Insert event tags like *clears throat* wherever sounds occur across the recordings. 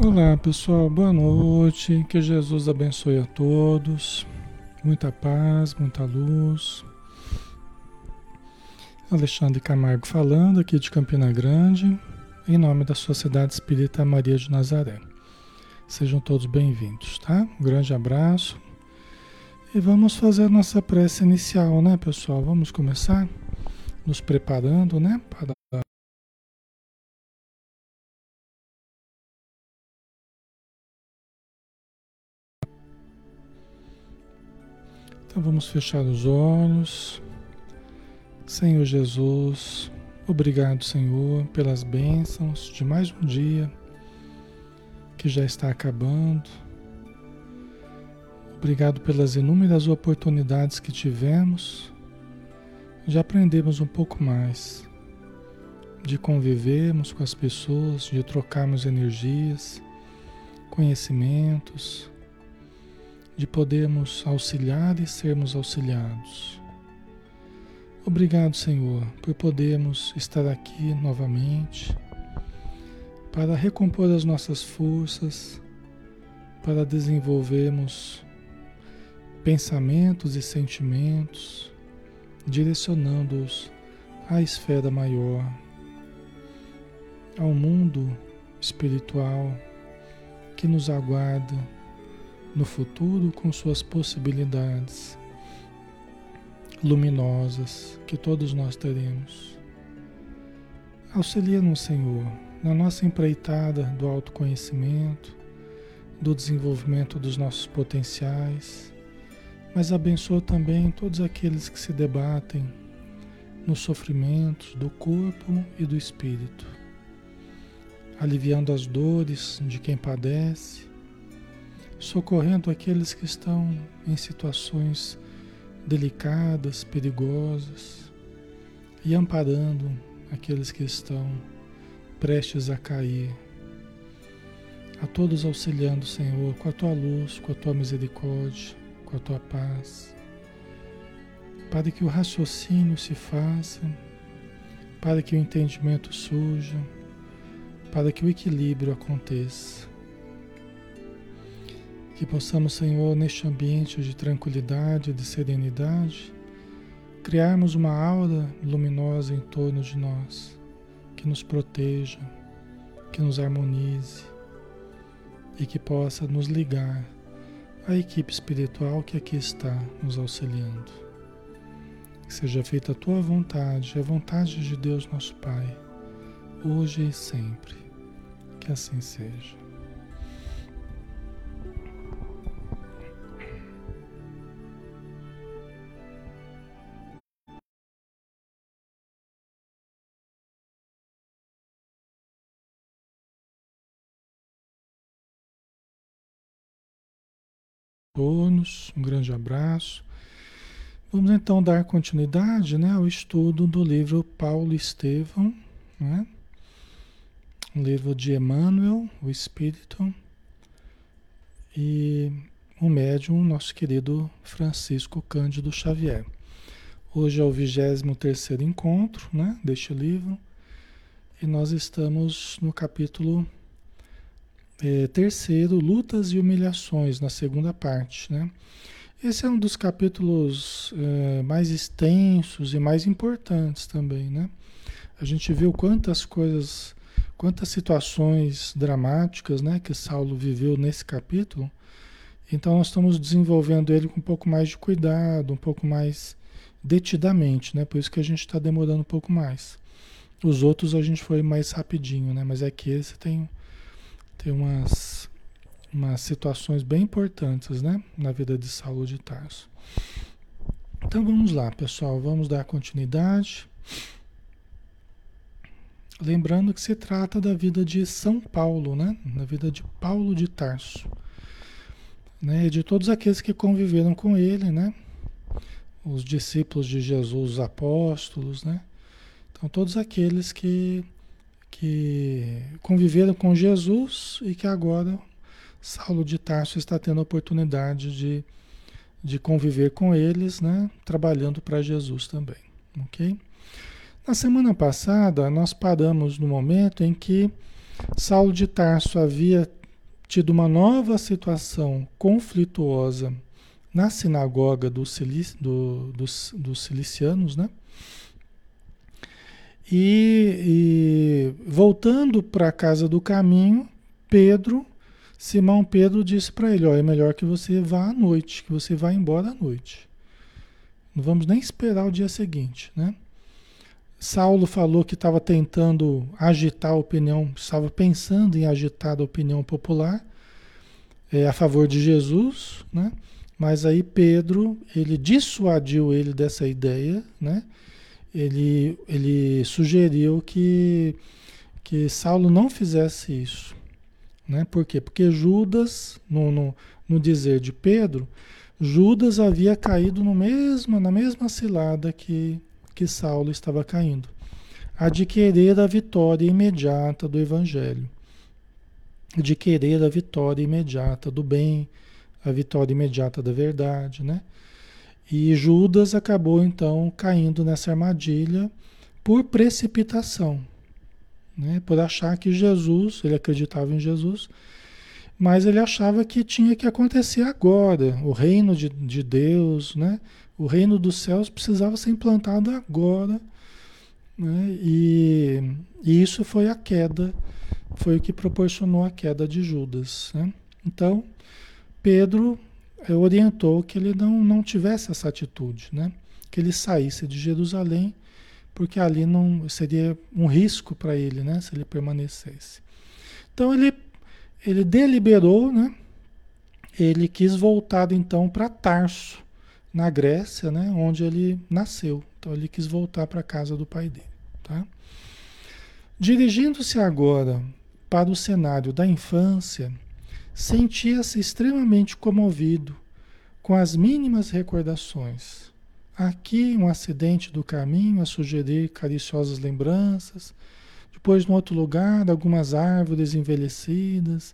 Olá pessoal, boa noite. Que Jesus abençoe a todos. Muita paz, muita luz. Alexandre Camargo falando aqui de Campina Grande, em nome da Sociedade Espírita Maria de Nazaré. Sejam todos bem-vindos, tá? Um grande abraço. E vamos fazer nossa prece inicial, né, pessoal? Vamos começar nos preparando, né, para vamos fechar os olhos. Senhor Jesus, obrigado, Senhor, pelas bênçãos de mais um dia que já está acabando. Obrigado pelas inúmeras oportunidades que tivemos. Já aprendemos um pouco mais de convivermos com as pessoas, de trocarmos energias, conhecimentos de podermos auxiliar e sermos auxiliados. Obrigado, Senhor, por podermos estar aqui novamente para recompor as nossas forças, para desenvolvermos pensamentos e sentimentos, direcionando-os à esfera maior, ao mundo espiritual que nos aguarda no futuro com suas possibilidades luminosas que todos nós teremos. Auxilia-nos, Senhor, na nossa empreitada do autoconhecimento, do desenvolvimento dos nossos potenciais, mas abençoa também todos aqueles que se debatem nos sofrimentos do corpo e do espírito, aliviando as dores de quem padece socorrendo aqueles que estão em situações delicadas, perigosas e amparando aqueles que estão prestes a cair. A todos auxiliando, Senhor, com a tua luz, com a tua misericórdia, com a tua paz, para que o raciocínio se faça, para que o entendimento surja, para que o equilíbrio aconteça. Que possamos, Senhor, neste ambiente de tranquilidade, de serenidade, criarmos uma aura luminosa em torno de nós, que nos proteja, que nos harmonize e que possa nos ligar à equipe espiritual que aqui está nos auxiliando. Que seja feita a tua vontade, a vontade de Deus nosso Pai, hoje e sempre. Que assim seja. Todos, um grande abraço. Vamos então dar continuidade né, ao estudo do livro Paulo Estevão, né? um livro de Emmanuel, o Espírito, e o médium, nosso querido Francisco Cândido Xavier. Hoje é o 23 encontro né, deste livro, e nós estamos no capítulo é, terceiro, lutas e humilhações, na segunda parte, né? Esse é um dos capítulos é, mais extensos e mais importantes também, né? A gente viu quantas coisas, quantas situações dramáticas, né, que Saulo viveu nesse capítulo. Então nós estamos desenvolvendo ele com um pouco mais de cuidado, um pouco mais detidamente, né? Por isso que a gente está demorando um pouco mais. Os outros a gente foi mais rapidinho, né? Mas é que esse tem tem umas, umas situações bem importantes né, na vida de Saulo de Tarso. Então vamos lá, pessoal, vamos dar continuidade. Lembrando que se trata da vida de São Paulo, né? Da vida de Paulo de Tarso. Né? E de todos aqueles que conviveram com ele, né? Os discípulos de Jesus, os apóstolos, né? Então todos aqueles que que conviveram com Jesus e que agora Saulo de Tarso está tendo a oportunidade de, de conviver com eles, né, trabalhando para Jesus também, ok? Na semana passada nós paramos no momento em que Saulo de Tarso havia tido uma nova situação conflituosa na sinagoga do, do, dos, dos cilicianos, né? E, e voltando para a casa do caminho, Pedro, Simão Pedro disse para ele: ó, é melhor que você vá à noite, que você vá embora à noite. Não vamos nem esperar o dia seguinte, né? Saulo falou que estava tentando agitar a opinião, estava pensando em agitar a opinião popular é, a favor de Jesus, né? Mas aí Pedro, ele dissuadiu ele dessa ideia, né? Ele, ele sugeriu que, que Saulo não fizesse isso, né? Por quê? Porque Judas, no, no, no dizer de Pedro, Judas havia caído no mesmo, na mesma cilada que que Saulo estava caindo. Adquirir a vitória imediata do Evangelho. Adquirir a vitória imediata do bem, a vitória imediata da verdade, né? E Judas acabou então caindo nessa armadilha por precipitação, né? Por achar que Jesus, ele acreditava em Jesus, mas ele achava que tinha que acontecer agora, o reino de, de Deus, né? O reino dos céus precisava ser implantado agora. Né? E, e, isso foi a queda, foi o que proporcionou a queda de Judas. Né? Então, Pedro orientou que ele não, não tivesse essa atitude, né? que ele saísse de Jerusalém, porque ali não seria um risco para ele, né? se ele permanecesse. Então ele, ele deliberou, né? ele quis voltar então para Tarso, na Grécia, né, onde ele nasceu. Então ele quis voltar para a casa do pai dele. Tá? Dirigindo-se agora para o cenário da infância, sentia-se extremamente comovido com as mínimas recordações. Aqui um acidente do caminho a sugerir cariciosas lembranças, depois no outro lugar algumas árvores envelhecidas,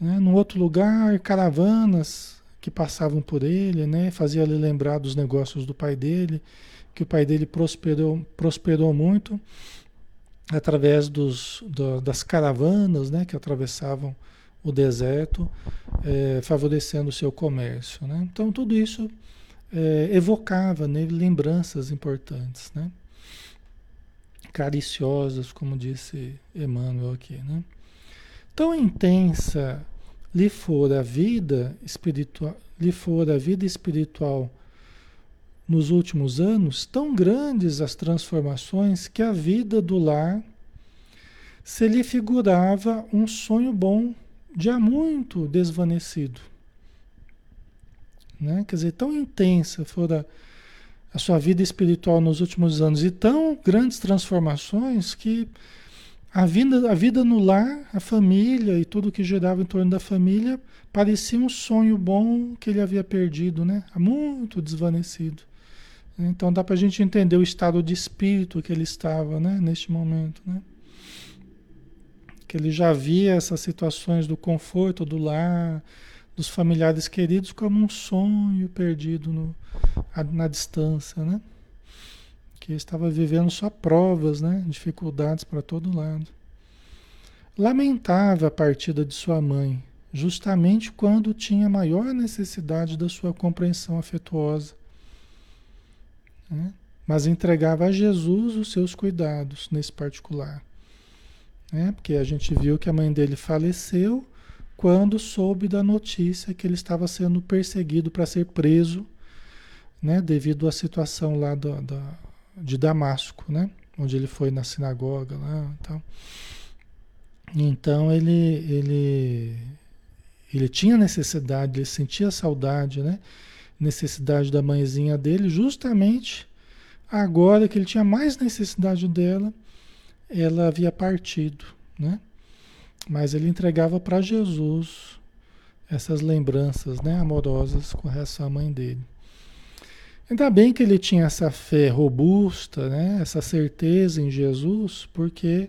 né? no outro lugar caravanas que passavam por ele, né? Fazia ele lembrar dos negócios do pai dele, que o pai dele prosperou, prosperou muito através dos, do, das caravanas, né? Que atravessavam o deserto, é, favorecendo o seu comércio, né? Então tudo isso é, evocava nele lembranças importantes, né? Cariciosas, como disse Emmanuel aqui, né? Tão intensa lhe for a vida espiritual, lhe for a vida espiritual nos últimos anos, tão grandes as transformações que a vida do lar se lhe figurava um sonho bom, já muito desvanecido. Né? Quer dizer, tão intensa fora a sua vida espiritual nos últimos anos e tão grandes transformações que a vida, a vida no lar, a família e tudo que girava em torno da família parecia um sonho bom que ele havia perdido, né? Muito desvanecido. Então dá para a gente entender o estado de espírito que ele estava, né? Neste momento, né? Que ele já via essas situações do conforto do lar, dos familiares queridos como um sonho perdido no, na distância, né? que estava vivendo só provas, né? dificuldades para todo lado. Lamentava a partida de sua mãe, justamente quando tinha maior necessidade da sua compreensão afetuosa. Né? Mas entregava a Jesus os seus cuidados nesse particular. Né? Porque a gente viu que a mãe dele faleceu quando soube da notícia que ele estava sendo perseguido para ser preso, né? devido à situação lá da, da de Damasco, né? Onde ele foi na sinagoga lá, então. Então ele ele ele tinha necessidade, ele sentia saudade, né? Necessidade da mãezinha dele, justamente agora que ele tinha mais necessidade dela, ela havia partido, né? Mas ele entregava para Jesus essas lembranças, né, amorosas com relação à mãe dele. Ainda bem que ele tinha essa fé robusta, né? essa certeza em Jesus, porque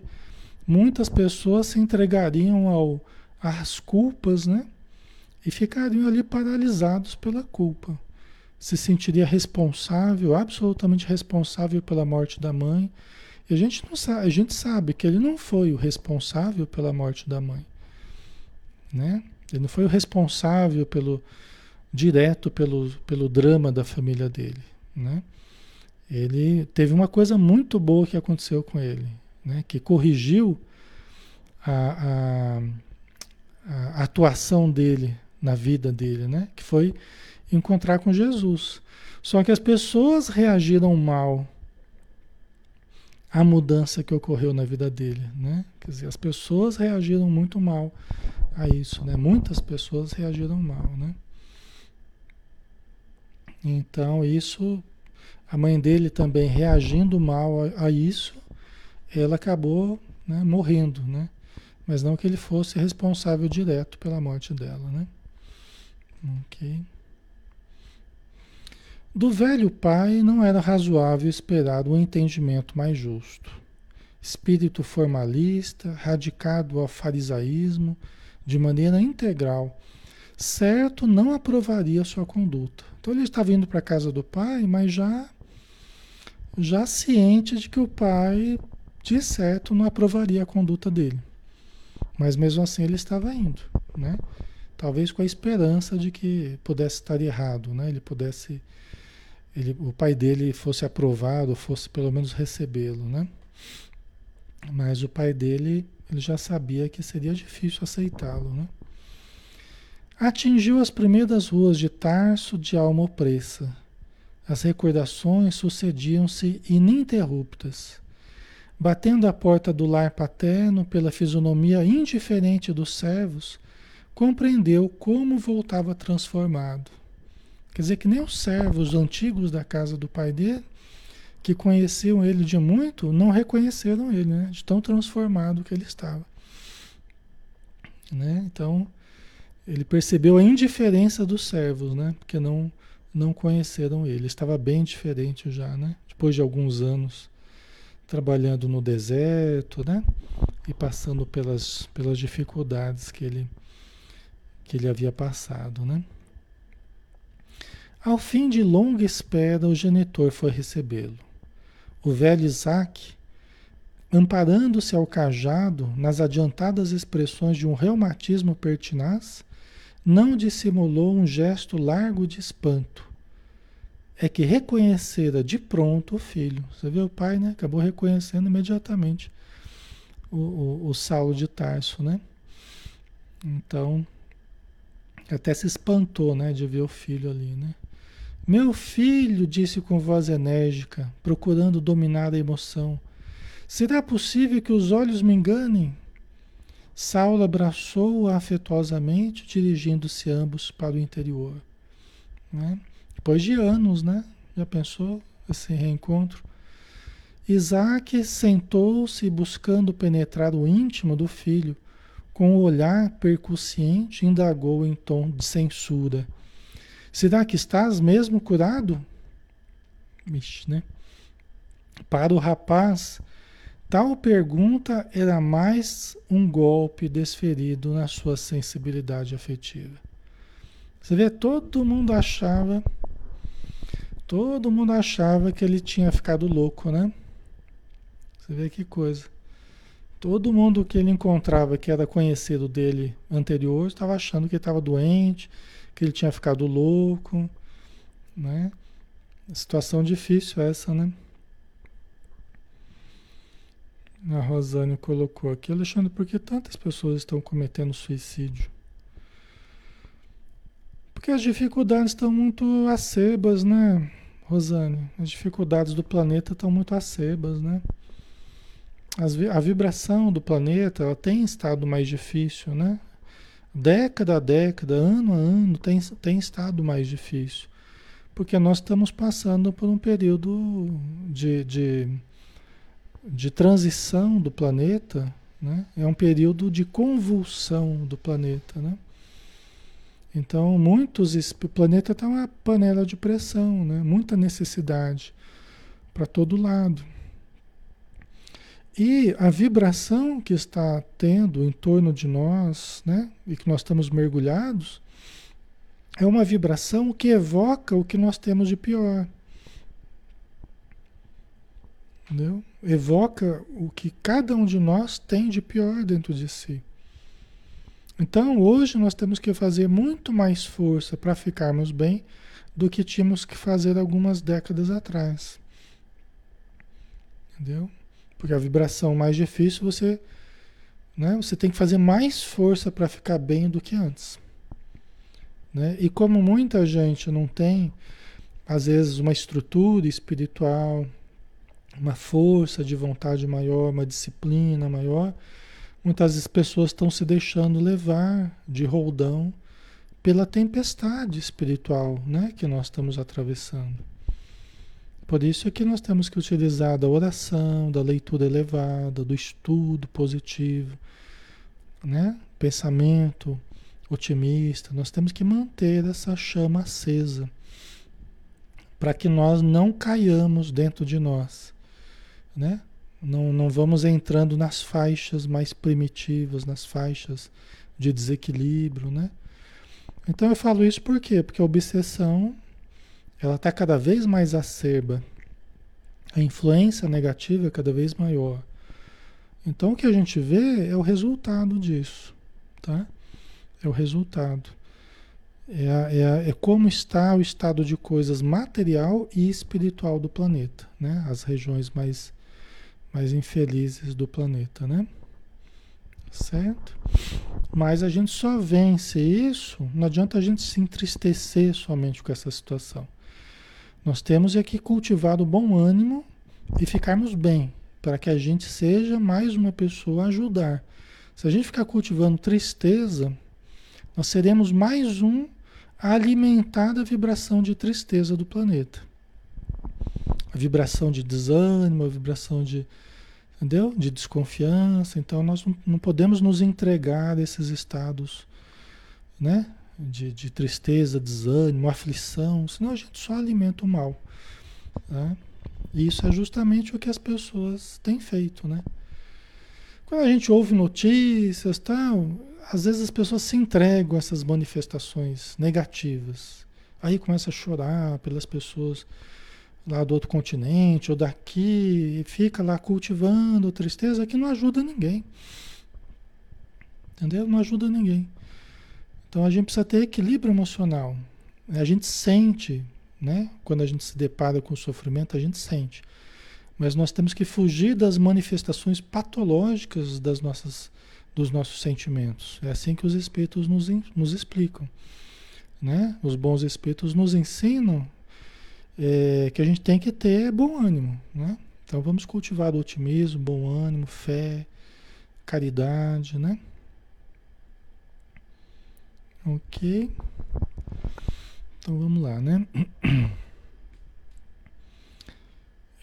muitas pessoas se entregariam ao, às culpas né? e ficariam ali paralisados pela culpa. Se sentiria responsável, absolutamente responsável pela morte da mãe. A gente, não sabe, a gente sabe que ele não foi o responsável pela morte da mãe. né? Ele não foi o responsável pelo direto pelo, pelo drama da família dele, né? Ele teve uma coisa muito boa que aconteceu com ele, né? Que corrigiu a, a, a atuação dele na vida dele, né? Que foi encontrar com Jesus. Só que as pessoas reagiram mal à mudança que ocorreu na vida dele, né? Quer dizer, as pessoas reagiram muito mal a isso, né? Muitas pessoas reagiram mal, né? Então isso, a mãe dele também reagindo mal a, a isso, ela acabou né, morrendo, né? Mas não que ele fosse responsável direto pela morte dela, né? Ok. Do velho pai não era razoável esperar um entendimento mais justo. Espírito formalista, radicado ao farisaísmo, de maneira integral, certo não aprovaria sua conduta. Então ele estava indo para a casa do pai, mas já já ciente de que o pai, de certo, não aprovaria a conduta dele. Mas mesmo assim ele estava indo, né? Talvez com a esperança de que pudesse estar errado, né? Ele pudesse, ele, o pai dele fosse aprovado, fosse pelo menos recebê-lo, né? Mas o pai dele, ele já sabia que seria difícil aceitá-lo, né? Atingiu as primeiras ruas de Tarso de alma opressa. As recordações sucediam-se ininterruptas. Batendo a porta do lar paterno pela fisionomia indiferente dos servos, compreendeu como voltava transformado. Quer dizer que nem os servos antigos da casa do pai dele, que conheciam ele de muito, não reconheceram ele, né? de tão transformado que ele estava. Né? Então, ele percebeu a indiferença dos servos, né? porque não, não conheceram ele. Estava bem diferente já, né? depois de alguns anos trabalhando no deserto, né? E passando pelas, pelas dificuldades que ele, que ele havia passado, né? Ao fim de longa espera, o genitor foi recebê-lo. O velho Isaac, amparando-se ao cajado nas adiantadas expressões de um reumatismo pertinaz, não dissimulou um gesto largo de espanto. É que reconhecera de pronto o filho. Você vê o pai, né? Acabou reconhecendo imediatamente o, o, o Saulo de Tarso, né? Então, até se espantou, né, de ver o filho ali, né? Meu filho, disse com voz enérgica, procurando dominar a emoção. Será possível que os olhos me enganem? Saulo abraçou-o afetuosamente, dirigindo-se ambos para o interior. Né? Depois de anos, né? Já pensou esse reencontro? Isaac sentou-se buscando penetrar o íntimo do filho com o olhar percussiente, indagou em tom de censura. Será que estás mesmo curado? Vixe, né? Para o rapaz, tal pergunta era mais um golpe desferido na sua sensibilidade afetiva. Você vê, todo mundo achava, todo mundo achava que ele tinha ficado louco, né? Você vê que coisa. Todo mundo que ele encontrava que era conhecido dele anterior estava achando que ele estava doente, que ele tinha ficado louco, né? Situação difícil essa, né? A Rosane colocou aqui, Alexandre, por que tantas pessoas estão cometendo suicídio? Porque as dificuldades estão muito acebas, né, Rosane? As dificuldades do planeta estão muito acebas, né? As, a vibração do planeta ela tem estado mais difícil, né? Década a década, ano a ano, tem, tem estado mais difícil. Porque nós estamos passando por um período de, de, de transição do planeta, né? É um período de convulsão do planeta, né? Então, muitos. O planeta está uma panela de pressão, né? Muita necessidade para todo lado. E a vibração que está tendo em torno de nós, né, e que nós estamos mergulhados, é uma vibração que evoca o que nós temos de pior. Entendeu? Evoca o que cada um de nós tem de pior dentro de si. Então hoje nós temos que fazer muito mais força para ficarmos bem do que tínhamos que fazer algumas décadas atrás. Entendeu? Porque a vibração mais difícil você, né, você tem que fazer mais força para ficar bem do que antes. Né? E como muita gente não tem, às vezes, uma estrutura espiritual, uma força de vontade maior, uma disciplina maior, muitas vezes pessoas estão se deixando levar de roldão pela tempestade espiritual né, que nós estamos atravessando. Por isso é que nós temos que utilizar da oração, da leitura elevada, do estudo positivo, né? pensamento otimista. Nós temos que manter essa chama acesa para que nós não caiamos dentro de nós né? Não, não vamos entrando nas faixas mais primitivas, nas faixas de desequilíbrio, né? Então eu falo isso por quê? Porque a obsessão ela está cada vez mais acerba. A influência negativa é cada vez maior. Então o que a gente vê é o resultado disso, tá? É o resultado. É, é, é como está o estado de coisas material e espiritual do planeta, né? As regiões mais mais infelizes do planeta, né? Certo? Mas a gente só vence isso, não adianta a gente se entristecer somente com essa situação. Nós temos é que cultivar o bom ânimo e ficarmos bem, para que a gente seja mais uma pessoa a ajudar. Se a gente ficar cultivando tristeza, nós seremos mais um a alimentar a vibração de tristeza do planeta. A vibração de desânimo, a vibração de, entendeu? De desconfiança. Então nós não podemos nos entregar a esses estados, né? De, de tristeza, desânimo, aflição, senão a gente só alimenta o mal. Né? E isso é justamente o que as pessoas têm feito, né? Quando a gente ouve notícias, tal, às vezes as pessoas se entregam a essas manifestações negativas. Aí começa a chorar pelas pessoas lá do outro continente ou daqui e fica lá cultivando tristeza que não ajuda ninguém. Entendeu? Não ajuda ninguém. Então a gente precisa ter equilíbrio emocional. A gente sente, né? Quando a gente se depara com o sofrimento, a gente sente. Mas nós temos que fugir das manifestações patológicas das nossas, dos nossos sentimentos. É assim que os espíritos nos, nos explicam. Né? Os bons espíritos nos ensinam é, que a gente tem que ter bom ânimo, né? Então vamos cultivar o otimismo, bom ânimo, fé, caridade, né? Ok. Então vamos lá, né? *clears throat*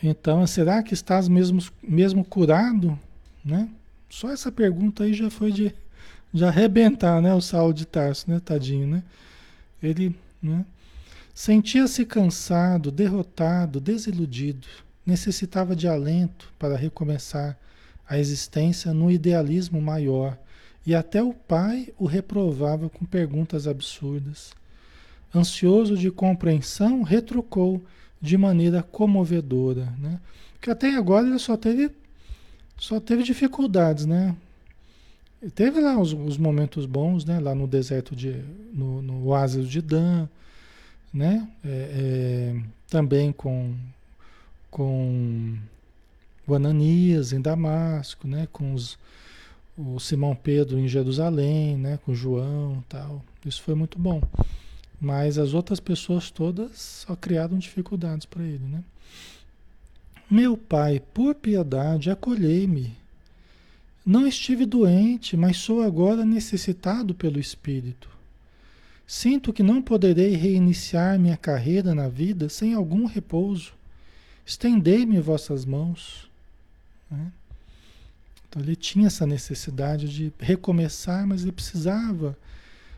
Então, será que estás mesmo, mesmo curado? Né? Só essa pergunta aí já foi de, *laughs* de arrebentar, né? O Saulo de Tarso, né? Tadinho, né? Ele, né? Sentia-se cansado, derrotado, desiludido. Necessitava de alento para recomeçar a existência no idealismo maior, e até o pai o reprovava com perguntas absurdas. Ansioso de compreensão, retrucou de maneira comovedora, né? Porque até agora ele só teve só teve dificuldades, né? teve lá os, os, momentos bons, né? Lá no deserto de no, no oásis de Dan, né? É, é, também com, com o Ananias em Damasco, né? Com os, o Simão Pedro em Jerusalém, né? Com João tal. Isso foi muito bom. Mas as outras pessoas todas só criaram dificuldades para ele, né? Meu pai, por piedade, acolhei-me. Não estive doente, mas sou agora necessitado pelo Espírito. Sinto que não poderei reiniciar minha carreira na vida sem algum repouso. Estendei-me vossas mãos. Né? Então ele tinha essa necessidade de recomeçar, mas ele precisava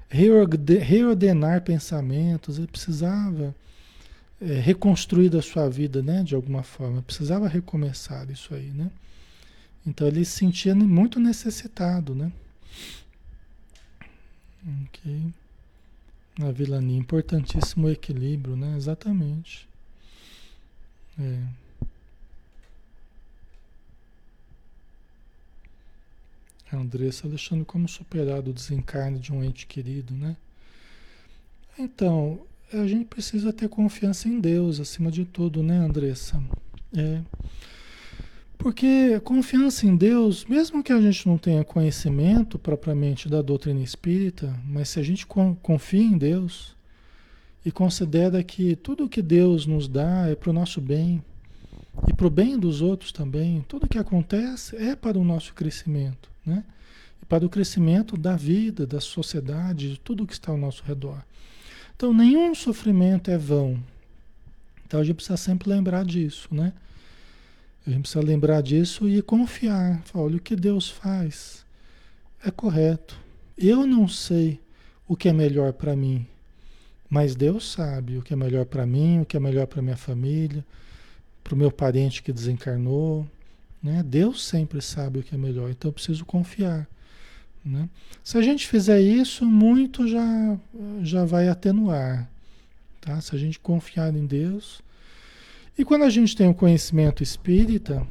reordenar pensamentos, ele precisava é, reconstruir a sua vida, né, de alguma forma, precisava recomeçar isso aí, né? Então ele se sentia muito necessitado, né? Ok. Na vilania, importantíssimo equilíbrio, né? Exatamente. É. A Andressa deixando como superado o desencarne de um ente querido, né? Então, a gente precisa ter confiança em Deus acima de tudo, né, Andressa? É. Porque confiança em Deus, mesmo que a gente não tenha conhecimento propriamente da doutrina espírita, mas se a gente confia em Deus e considera que tudo que Deus nos dá é para o nosso bem e para o bem dos outros também, tudo que acontece é para o nosso crescimento, né? E para o crescimento da vida, da sociedade, de tudo que está ao nosso redor. Então, nenhum sofrimento é vão. Então, a gente precisa sempre lembrar disso, né? A gente precisa lembrar disso e confiar. Falar, olha, o que Deus faz é correto. Eu não sei o que é melhor para mim, mas Deus sabe o que é melhor para mim, o que é melhor para minha família, para o meu parente que desencarnou. Né? Deus sempre sabe o que é melhor, então eu preciso confiar. Né? Se a gente fizer isso, muito já, já vai atenuar. Tá? Se a gente confiar em Deus. E quando a gente tem o conhecimento espírita,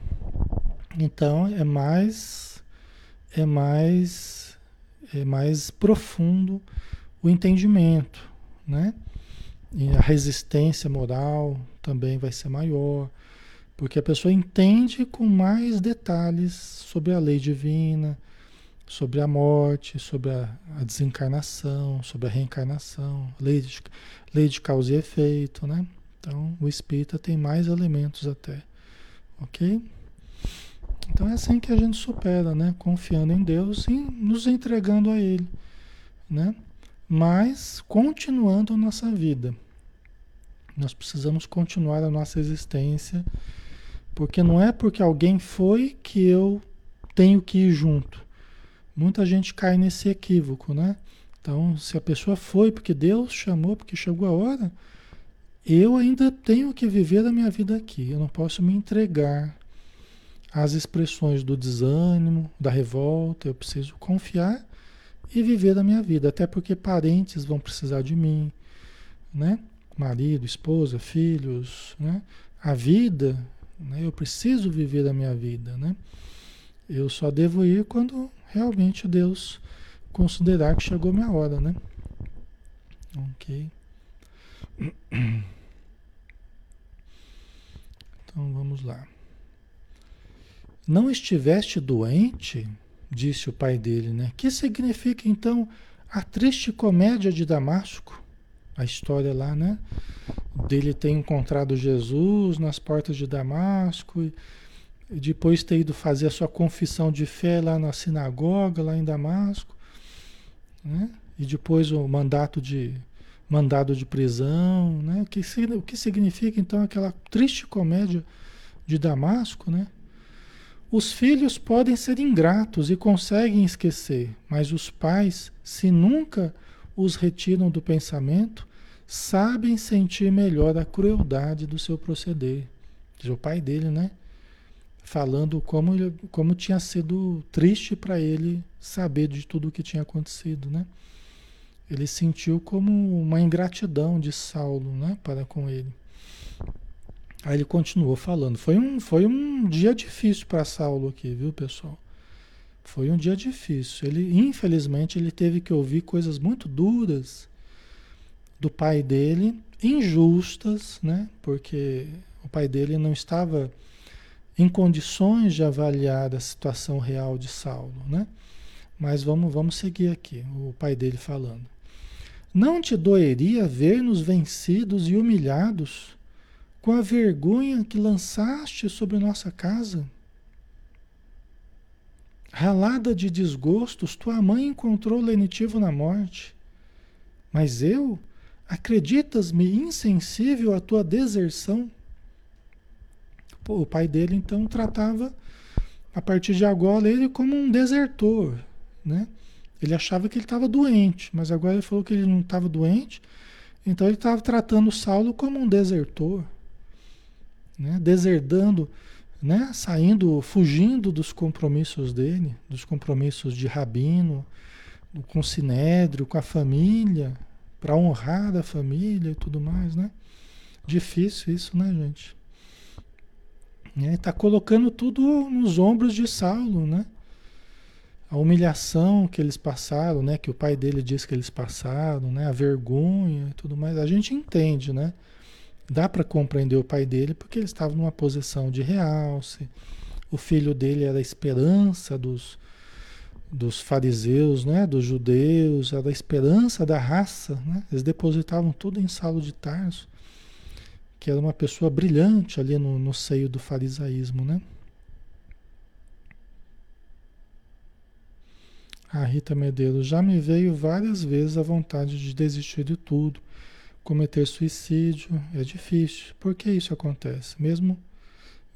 então é mais é mais é mais profundo o entendimento, né? E a resistência moral também vai ser maior, porque a pessoa entende com mais detalhes sobre a lei divina, sobre a morte, sobre a, a desencarnação, sobre a reencarnação, lei de, lei de causa e efeito, né? Então, o espírita tem mais elementos até, ok? Então é assim que a gente supera, né? Confiando em Deus e nos entregando a Ele, né? Mas continuando a nossa vida. Nós precisamos continuar a nossa existência, porque não é porque alguém foi que eu tenho que ir junto. Muita gente cai nesse equívoco, né? Então, se a pessoa foi porque Deus chamou, porque chegou a hora, eu ainda tenho que viver a minha vida aqui. Eu não posso me entregar às expressões do desânimo, da revolta. Eu preciso confiar e viver a minha vida, até porque parentes vão precisar de mim, né? Marido, esposa, filhos, né? A vida, né? eu preciso viver a minha vida, né? Eu só devo ir quando realmente Deus considerar que chegou minha hora, né? Ok. *clears throat* Então vamos lá. Não estiveste doente? Disse o pai dele, né? Que significa então a triste comédia de Damasco? A história lá, né? Dele ter encontrado Jesus nas portas de Damasco e depois ter ido fazer a sua confissão de fé lá na sinagoga, lá em Damasco, né? e depois o mandato de mandado de prisão, né? O que, o que significa então aquela triste comédia de Damasco, né? Os filhos podem ser ingratos e conseguem esquecer, mas os pais, se nunca os retiram do pensamento, sabem sentir melhor a crueldade do seu proceder. O pai dele, né? falando como, como tinha sido triste para ele saber de tudo o que tinha acontecido, né? Ele sentiu como uma ingratidão de Saulo, né, para com ele. Aí ele continuou falando. Foi um, foi um dia difícil para Saulo aqui, viu, pessoal? Foi um dia difícil. Ele, infelizmente, ele teve que ouvir coisas muito duras do pai dele, injustas, né? Porque o pai dele não estava em condições de avaliar a situação real de Saulo, né? Mas vamos, vamos seguir aqui, o pai dele falando. Não te doeria ver-nos vencidos e humilhados com a vergonha que lançaste sobre nossa casa? Ralada de desgostos, tua mãe encontrou lenitivo na morte. Mas eu, acreditas-me insensível à tua deserção? o pai dele então tratava a partir de agora ele como um desertor, né? Ele achava que ele estava doente, mas agora ele falou que ele não estava doente, então ele estava tratando Saulo como um desertor, né? Deserdando, né? Saindo, fugindo dos compromissos dele, dos compromissos de rabino, com o sinédrio, com a família, para honrar a família e tudo mais, né? Difícil isso, né, gente? Está né? colocando tudo nos ombros de Saulo, né? a humilhação que eles passaram, né? Que o pai dele disse que eles passaram, né? A vergonha e tudo mais. A gente entende, né? Dá para compreender o pai dele porque ele estava numa posição de realce. O filho dele era a esperança dos, dos fariseus, né? Dos judeus, era a esperança da raça, né? Eles depositavam tudo em Saulo de Tarso, que era uma pessoa brilhante ali no, no seio do farisaísmo, né? A Rita Medeiros já me veio várias vezes a vontade de desistir de tudo, cometer suicídio. É difícil. Por que isso acontece? Mesmo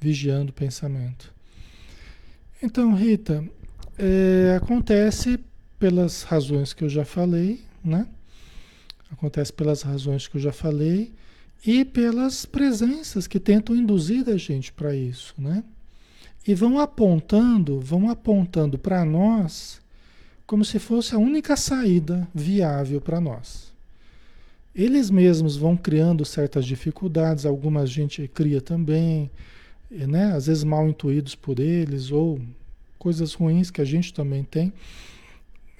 vigiando o pensamento. Então, Rita, é, acontece pelas razões que eu já falei, né? Acontece pelas razões que eu já falei e pelas presenças que tentam induzir a gente para isso, né? E vão apontando, vão apontando para nós como se fosse a única saída viável para nós. Eles mesmos vão criando certas dificuldades, algumas a gente cria também, né? às vezes mal intuídos por eles, ou coisas ruins que a gente também tem.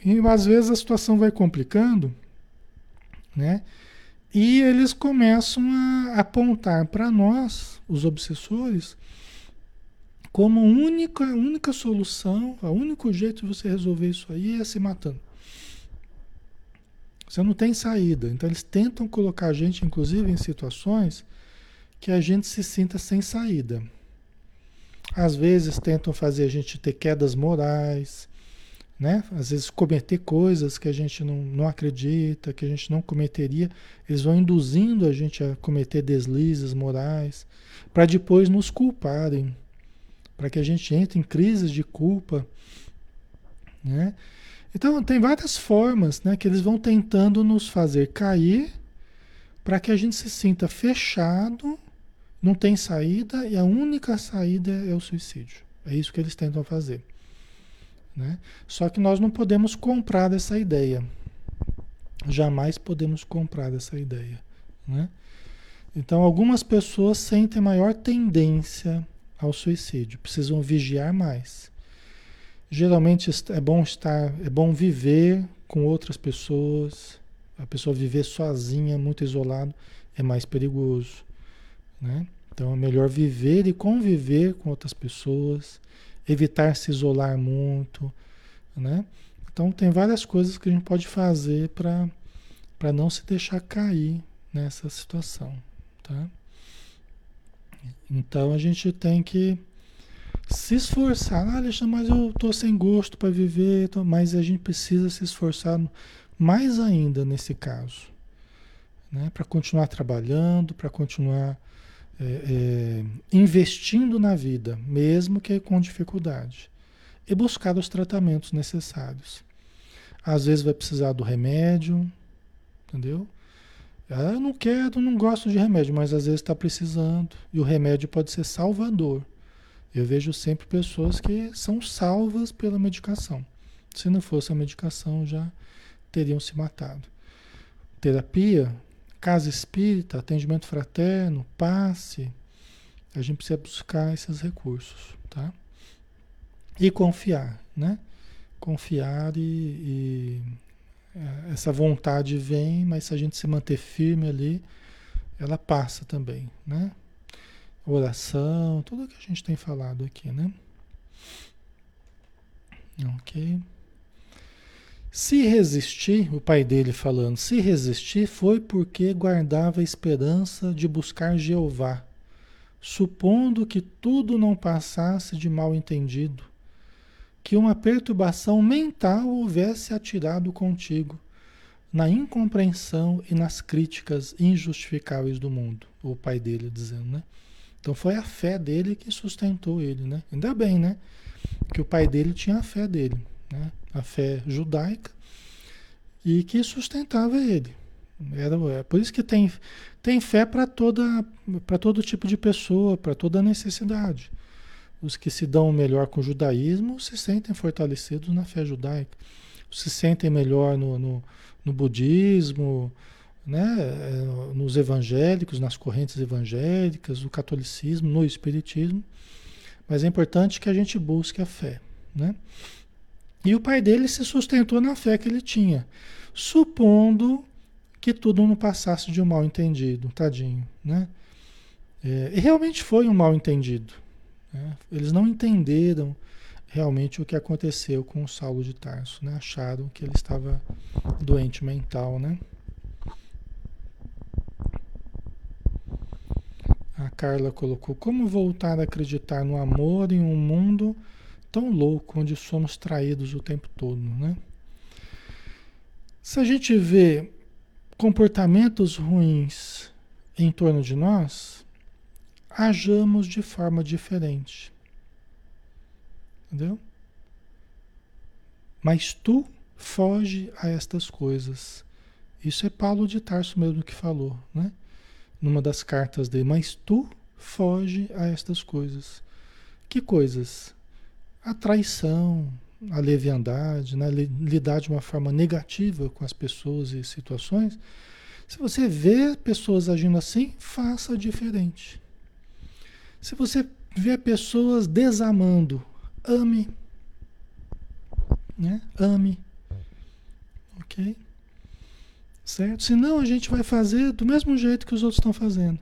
E às vezes a situação vai complicando, né? E eles começam a apontar para nós, os obsessores, como única, única solução, o único jeito de você resolver isso aí é se matando. Você não tem saída. Então eles tentam colocar a gente, inclusive, em situações que a gente se sinta sem saída. Às vezes tentam fazer a gente ter quedas morais, né? Às vezes cometer coisas que a gente não, não acredita, que a gente não cometeria. Eles vão induzindo a gente a cometer deslizes morais, para depois nos culparem para que a gente entre em crises de culpa, né? Então tem várias formas, né, que eles vão tentando nos fazer cair para que a gente se sinta fechado, não tem saída e a única saída é o suicídio. É isso que eles tentam fazer, né? Só que nós não podemos comprar essa ideia. Jamais podemos comprar essa ideia, né? Então algumas pessoas sentem maior tendência ao suicídio, precisam vigiar mais. Geralmente é bom estar, é bom viver com outras pessoas. A pessoa viver sozinha, muito isolado, é mais perigoso, né? Então é melhor viver e conviver com outras pessoas, evitar se isolar muito, né? Então tem várias coisas que a gente pode fazer para para não se deixar cair nessa situação, tá? Então a gente tem que se esforçar. Ah, Alexandre, mas eu estou sem gosto para viver, tô... mas a gente precisa se esforçar mais ainda nesse caso. Né? Para continuar trabalhando, para continuar é, é, investindo na vida, mesmo que com dificuldade. E buscar os tratamentos necessários. Às vezes vai precisar do remédio, entendeu? Ah, eu não quero, não gosto de remédio, mas às vezes está precisando. E o remédio pode ser salvador. Eu vejo sempre pessoas que são salvas pela medicação. Se não fosse a medicação, já teriam se matado. Terapia, casa espírita, atendimento fraterno, passe. A gente precisa buscar esses recursos, tá? E confiar, né? Confiar e, e é, essa vontade vem, mas se a gente se manter firme ali, ela passa também, né? Oração, tudo que a gente tem falado aqui, né? Ok. Se resistir, o pai dele falando, se resistir foi porque guardava a esperança de buscar Jeová, supondo que tudo não passasse de mal entendido que uma perturbação mental houvesse atirado contigo na incompreensão e nas críticas injustificáveis do mundo, o pai dele dizendo, né? Então foi a fé dele que sustentou ele, né? Ainda bem, né? Que o pai dele tinha a fé dele, né? A fé judaica e que sustentava ele. Era, é por isso que tem, tem fé para toda para todo tipo de pessoa, para toda necessidade. Os que se dão melhor com o judaísmo se sentem fortalecidos na fé judaica. Se sentem melhor no, no, no budismo, né? É, nos evangélicos, nas correntes evangélicas, no catolicismo, no espiritismo. Mas é importante que a gente busque a fé. Né? E o pai dele se sustentou na fé que ele tinha, supondo que tudo não passasse de um mal entendido, tadinho, né? É, e realmente foi um mal entendido. Né? Eles não entenderam realmente o que aconteceu com o Saulo de Tarso, né? Acharam que ele estava doente mental, né? Carla colocou: Como voltar a acreditar no amor em um mundo tão louco onde somos traídos o tempo todo, né? Se a gente vê comportamentos ruins em torno de nós, hajamos de forma diferente. Entendeu? Mas tu foge a estas coisas. Isso é Paulo de Tarso mesmo que falou, né? Numa das cartas dele. Mas tu foge a estas coisas. Que coisas? A traição, a leviandade, né? lidar de uma forma negativa com as pessoas e situações. Se você vê pessoas agindo assim, faça diferente. Se você vê pessoas desamando, ame. Né? Ame. Ok? Certo? Senão a gente vai fazer do mesmo jeito que os outros estão fazendo.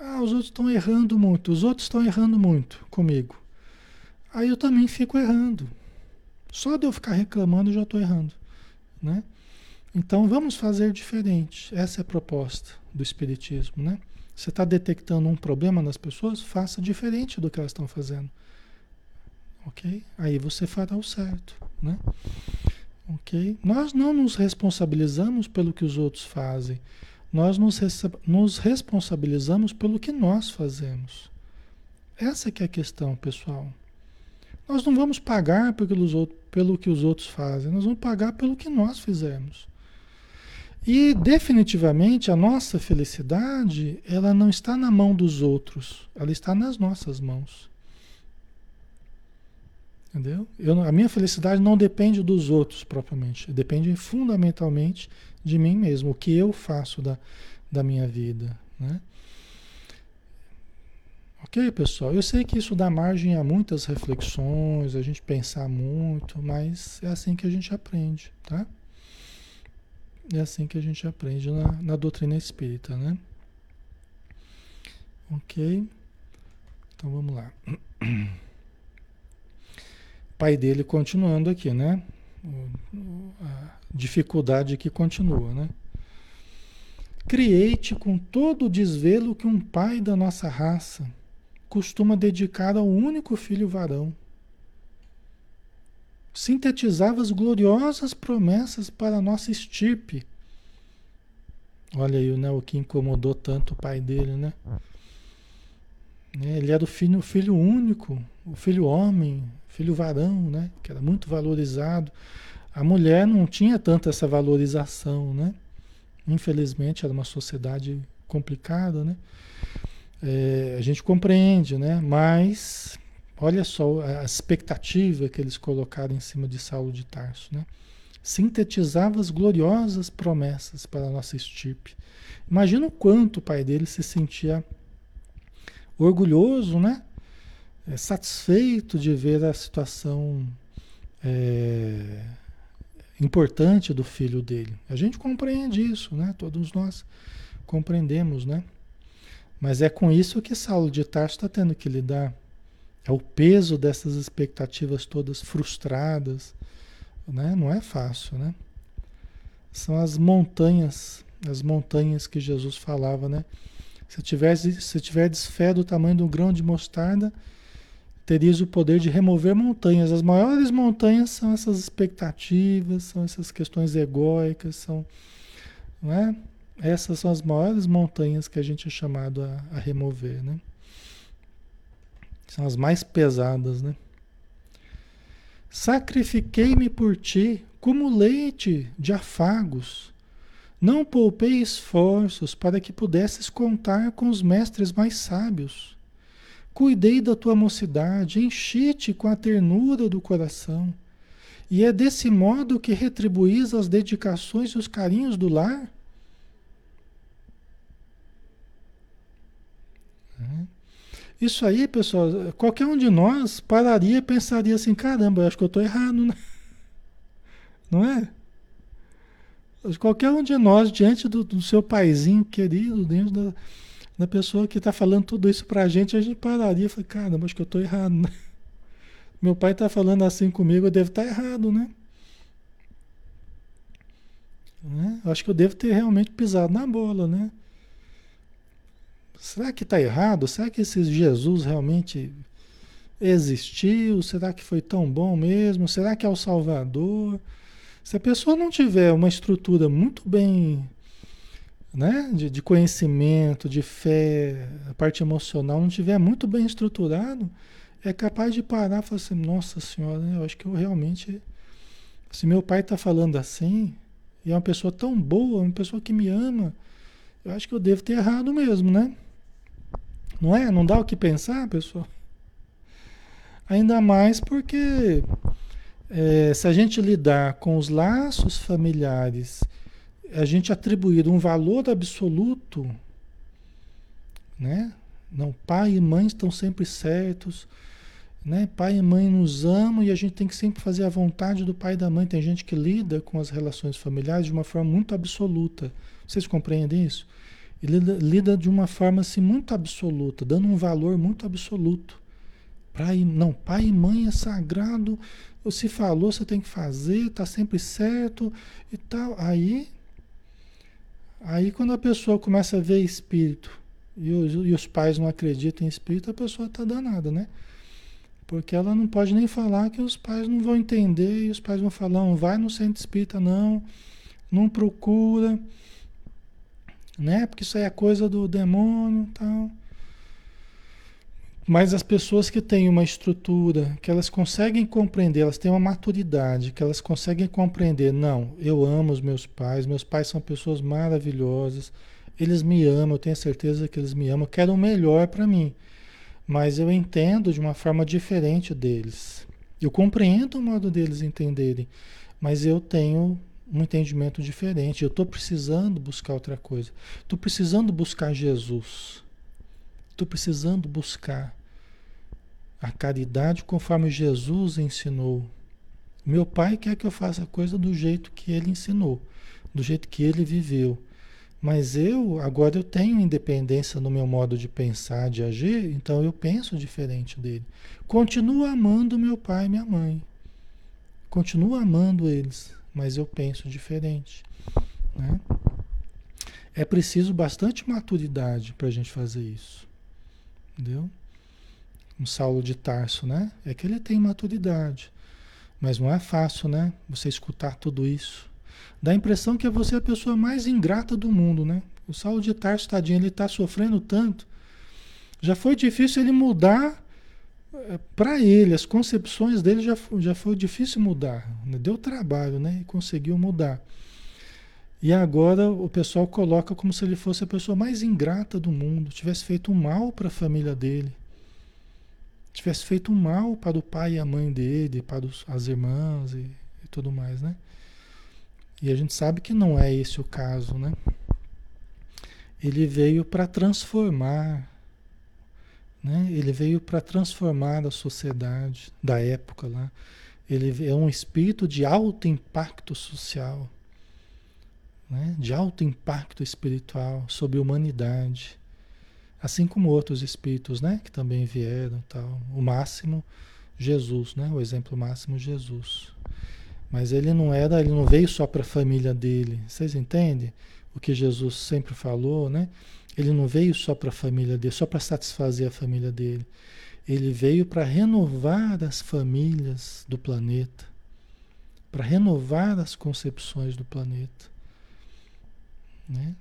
Ah, os outros estão errando muito. Os outros estão errando muito comigo. Aí eu também fico errando. Só de eu ficar reclamando eu já estou errando. Né? Então vamos fazer diferente. Essa é a proposta do Espiritismo. Né? Você está detectando um problema nas pessoas? Faça diferente do que elas estão fazendo. Ok? Aí você fará o certo. Né? Ok? Nós não nos responsabilizamos pelo que os outros fazem. Nós nos, nos responsabilizamos pelo que nós fazemos. Essa que é a questão, pessoal. Nós não vamos pagar pelo que os outros fazem, nós vamos pagar pelo que nós fizemos. E definitivamente a nossa felicidade, ela não está na mão dos outros, ela está nas nossas mãos. Entendeu? Eu, a minha felicidade não depende dos outros propriamente, depende fundamentalmente de mim mesmo, o que eu faço da, da minha vida. Né? Ok, pessoal? Eu sei que isso dá margem a muitas reflexões, a gente pensar muito, mas é assim que a gente aprende, tá? É assim que a gente aprende na, na doutrina espírita, né? Ok? Então vamos lá. Pai dele continuando aqui, né? A dificuldade que continua, né? Criei-te com todo o desvelo que um pai da nossa raça costuma dedicar ao único filho varão. Sintetizava as gloriosas promessas para a nossa estirpe. Olha aí né, o que incomodou tanto o pai dele, né? Ele era o filho, o filho único, o filho homem, filho varão, né? Que era muito valorizado. A mulher não tinha tanto essa valorização, né? Infelizmente era uma sociedade complicada, né? é, a gente compreende, né? Mas olha só a expectativa que eles colocaram em cima de Saulo de Tarso, né? Sintetizava as gloriosas promessas para a nossa estirpe. Imagina o quanto o pai dele se sentia orgulhoso, né? É, satisfeito de ver a situação é, importante do filho dele. A gente compreende isso, né? Todos nós compreendemos, né? Mas é com isso que Saulo de Tarso está tendo que lidar. É o peso dessas expectativas todas frustradas. Né? Não é fácil, né? São as montanhas, as montanhas que Jesus falava, né? Se tivesse, se tiveres fé do tamanho um grão de mostarda, terias o poder de remover montanhas. As maiores montanhas são essas expectativas, são essas questões egóicas, são, não é? Essas são as maiores montanhas que a gente é chamado a, a remover, né? São as mais pesadas, né? Sacrifiquei-me por ti como leite de afagos. Não poupei esforços para que pudesses contar com os mestres mais sábios. Cuidei da tua mocidade, enchi-te com a ternura do coração. E é desse modo que retribuís as dedicações e os carinhos do lar? Né? Isso aí, pessoal, qualquer um de nós pararia e pensaria assim: caramba, acho que eu estou errado, né? *laughs* Não é? Qualquer um de nós, diante do, do seu paizinho querido, dentro da, da pessoa que está falando tudo isso para a gente, a gente pararia e fala, caramba, acho que eu estou errado, né? *laughs* Meu pai está falando assim comigo, eu devo estar tá errado, né? né? Acho que eu devo ter realmente pisado na bola, né? Será que está errado? Será que esse Jesus realmente existiu? Será que foi tão bom mesmo? Será que é o Salvador? Se a pessoa não tiver uma estrutura muito bem né, de, de conhecimento, de fé, a parte emocional não tiver muito bem estruturado, é capaz de parar e falar assim, nossa senhora, eu acho que eu realmente. Se meu pai está falando assim, e é uma pessoa tão boa, uma pessoa que me ama, eu acho que eu devo ter errado mesmo, né? Não é? Não dá o que pensar, pessoal? Ainda mais porque é, se a gente lidar com os laços familiares, a gente atribuir um valor absoluto, né? Não, pai e mãe estão sempre certos, né? Pai e mãe nos amam e a gente tem que sempre fazer a vontade do pai e da mãe. Tem gente que lida com as relações familiares de uma forma muito absoluta. Vocês compreendem isso? Ele lida, de uma forma assim muito absoluta, dando um valor muito absoluto. Pai, não, pai e mãe é sagrado. Se falou, você tem que fazer, tá sempre certo e tal. Aí, aí quando a pessoa começa a ver espírito e os, e os pais não acreditam em espírito, a pessoa tá danada, né? Porque ela não pode nem falar que os pais não vão entender e os pais vão falar, não vai no centro espírita não, não procura, né? Porque isso aí é coisa do demônio, tal. Mas as pessoas que têm uma estrutura, que elas conseguem compreender, elas têm uma maturidade, que elas conseguem compreender, não, eu amo os meus pais, meus pais são pessoas maravilhosas, eles me amam, eu tenho certeza que eles me amam, quero o melhor para mim mas eu entendo de uma forma diferente deles. Eu compreendo o modo deles entenderem, mas eu tenho um entendimento diferente. Eu estou precisando buscar outra coisa. Estou precisando buscar Jesus. Estou precisando buscar a caridade conforme Jesus ensinou. Meu pai quer que eu faça a coisa do jeito que ele ensinou, do jeito que ele viveu. Mas eu, agora eu tenho independência no meu modo de pensar, de agir, então eu penso diferente dele. Continuo amando meu pai e minha mãe. Continuo amando eles, mas eu penso diferente. Né? É preciso bastante maturidade para a gente fazer isso. Entendeu? Um Saulo de Tarso, né? É que ele tem maturidade. Mas não é fácil, né? Você escutar tudo isso. Dá a impressão que é você a pessoa mais ingrata do mundo, né? O Saulo de Tarso, tadinho, ele está sofrendo tanto. Já foi difícil ele mudar eh, para ele, as concepções dele já, já foi difícil mudar. Deu trabalho, né? E conseguiu mudar. E agora o pessoal coloca como se ele fosse a pessoa mais ingrata do mundo, tivesse feito um mal para a família dele, tivesse feito um mal para o pai e a mãe dele, para os, as irmãs e, e tudo mais, né? E a gente sabe que não é esse o caso, né? Ele veio para transformar, né? Ele veio para transformar a sociedade da época lá. Ele é um espírito de alto impacto social, né? de alto impacto espiritual sobre a humanidade, assim como outros espíritos, né? Que também vieram, tal. O máximo Jesus, né? O exemplo máximo Jesus. Mas ele não era, ele não veio só para a família dele. Vocês entendem? O que Jesus sempre falou, né? Ele não veio só para a família dele, só para satisfazer a família dele. Ele veio para renovar as famílias do planeta, para renovar as concepções do planeta. Né?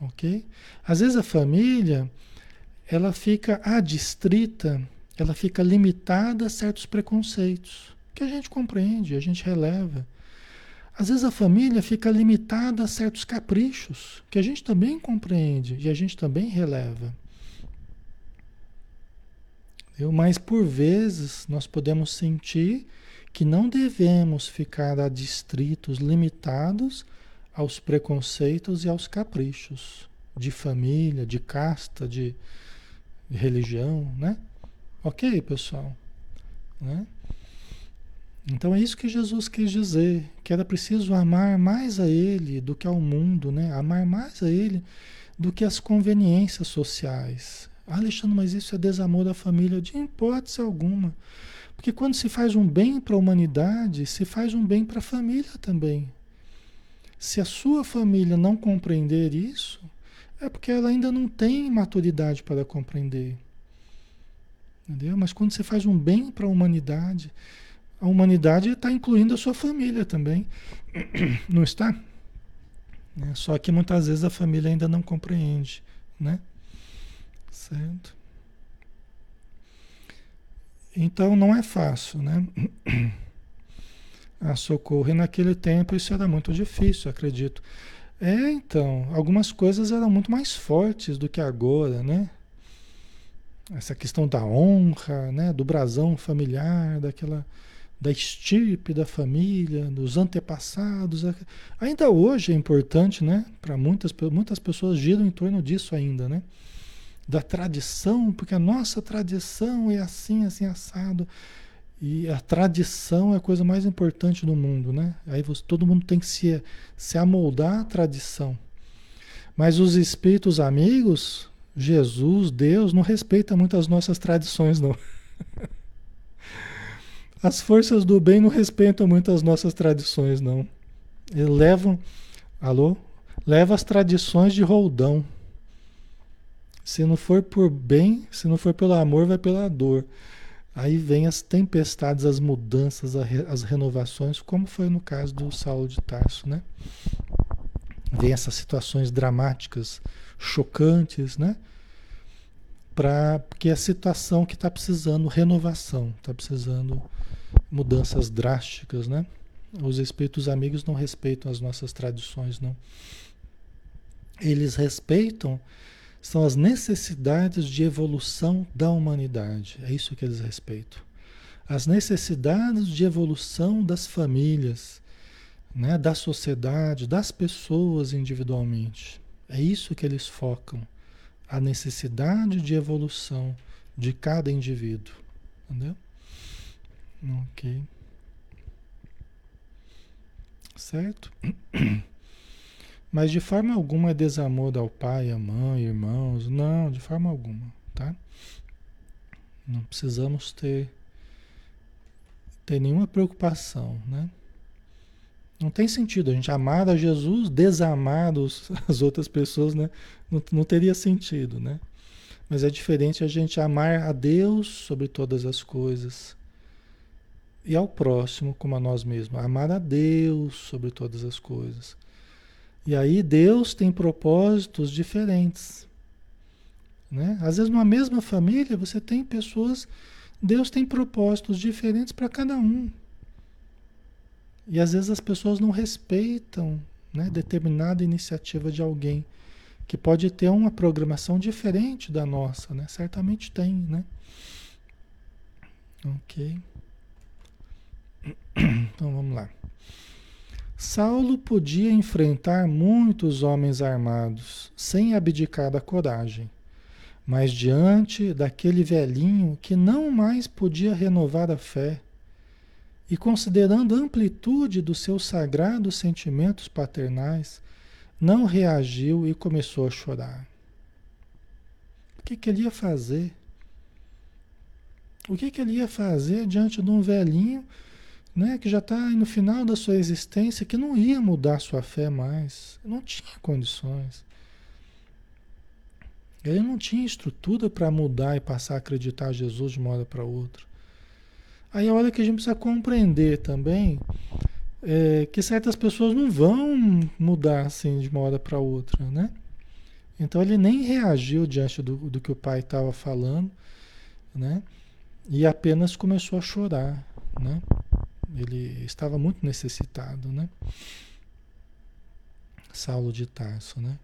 Ok? Às vezes a família ela fica adstrita, ela fica limitada a certos preconceitos que a gente compreende, a gente releva. Às vezes a família fica limitada a certos caprichos que a gente também compreende e a gente também releva. Mas por vezes nós podemos sentir que não devemos ficar adstritos, limitados aos preconceitos e aos caprichos de família, de casta, de religião, né? Ok, pessoal? Né? Então é isso que Jesus quis dizer, que era preciso amar mais a Ele do que ao mundo, né? Amar mais a Ele do que as conveniências sociais. Ah, Alexandre, mas isso é desamor da família? De hipótese alguma. Porque quando se faz um bem para a humanidade, se faz um bem para a família também. Se a sua família não compreender isso, é porque ela ainda não tem maturidade para compreender. Entendeu? Mas quando você faz um bem para a humanidade, a humanidade está incluindo a sua família também. *coughs* Não está? É, só que muitas vezes a família ainda não compreende, né? Certo? Então não é fácil, né? *coughs* A socorro. E naquele tempo isso era muito difícil, acredito. É, então, algumas coisas eram muito mais fortes do que agora, né? Essa questão da honra, né? Do brasão familiar, daquela da estirpe da família, dos antepassados. Ainda hoje é importante, né? Para muitas, muitas pessoas giram em torno disso ainda, né? Da tradição, porque a nossa tradição é assim, assim, assado. E a tradição é a coisa mais importante do mundo, né? Aí você, todo mundo tem que se, se amoldar à tradição. Mas os espíritos amigos, Jesus, Deus, não respeita muito as nossas tradições, não. *laughs* As forças do bem não respeitam muito as nossas tradições, não. Eles levam, alô? Leva as tradições de roldão. Se não for por bem, se não for pelo amor, vai pela dor. Aí vem as tempestades, as mudanças, as renovações, como foi no caso do Saulo de Tarso, né? Vem essas situações dramáticas, chocantes, né? Pra, porque é a situação que está precisando renovação, está precisando mudanças drásticas, né? Os espíritos amigos não respeitam as nossas tradições, não. Eles respeitam são as necessidades de evolução da humanidade. É isso que eles respeitam. As necessidades de evolução das famílias, né, da sociedade, das pessoas individualmente. É isso que eles focam. A necessidade de evolução de cada indivíduo. Entendeu? Ok. Certo? *clears throat* Mas de forma alguma é desamor ao pai, à mãe, irmãos. Não, de forma alguma, tá? Não precisamos ter, ter nenhuma preocupação, né? Não tem sentido a gente amar a Jesus, desamar os, *laughs* as outras pessoas, né? Não, não teria sentido, né? Mas é diferente a gente amar a Deus sobre todas as coisas e ao próximo como a nós mesmos. Amar a Deus sobre todas as coisas. E aí Deus tem propósitos diferentes. Né? Às vezes, numa mesma família, você tem pessoas. Deus tem propósitos diferentes para cada um. E às vezes as pessoas não respeitam né, determinada iniciativa de alguém que pode ter uma programação diferente da nossa, né? Certamente tem, né? Ok. *coughs* Então vamos lá. Saulo podia enfrentar muitos homens armados sem abdicar da coragem, mas diante daquele velhinho que não mais podia renovar a fé, e considerando a amplitude dos seus sagrados sentimentos paternais, não reagiu e começou a chorar. O que, que ele ia fazer? O que, que ele ia fazer diante de um velhinho? Né, que já está no final da sua existência, que não ia mudar sua fé mais, não tinha condições. Ele não tinha estrutura para mudar e passar a acreditar em Jesus de uma hora para outra. Aí a hora que a gente precisa compreender também é, que certas pessoas não vão mudar assim de uma hora para outra, né? Então ele nem reagiu diante do, do que o pai estava falando, né? E apenas começou a chorar, né? Ele estava muito necessitado, né? Saulo de Tarso, né?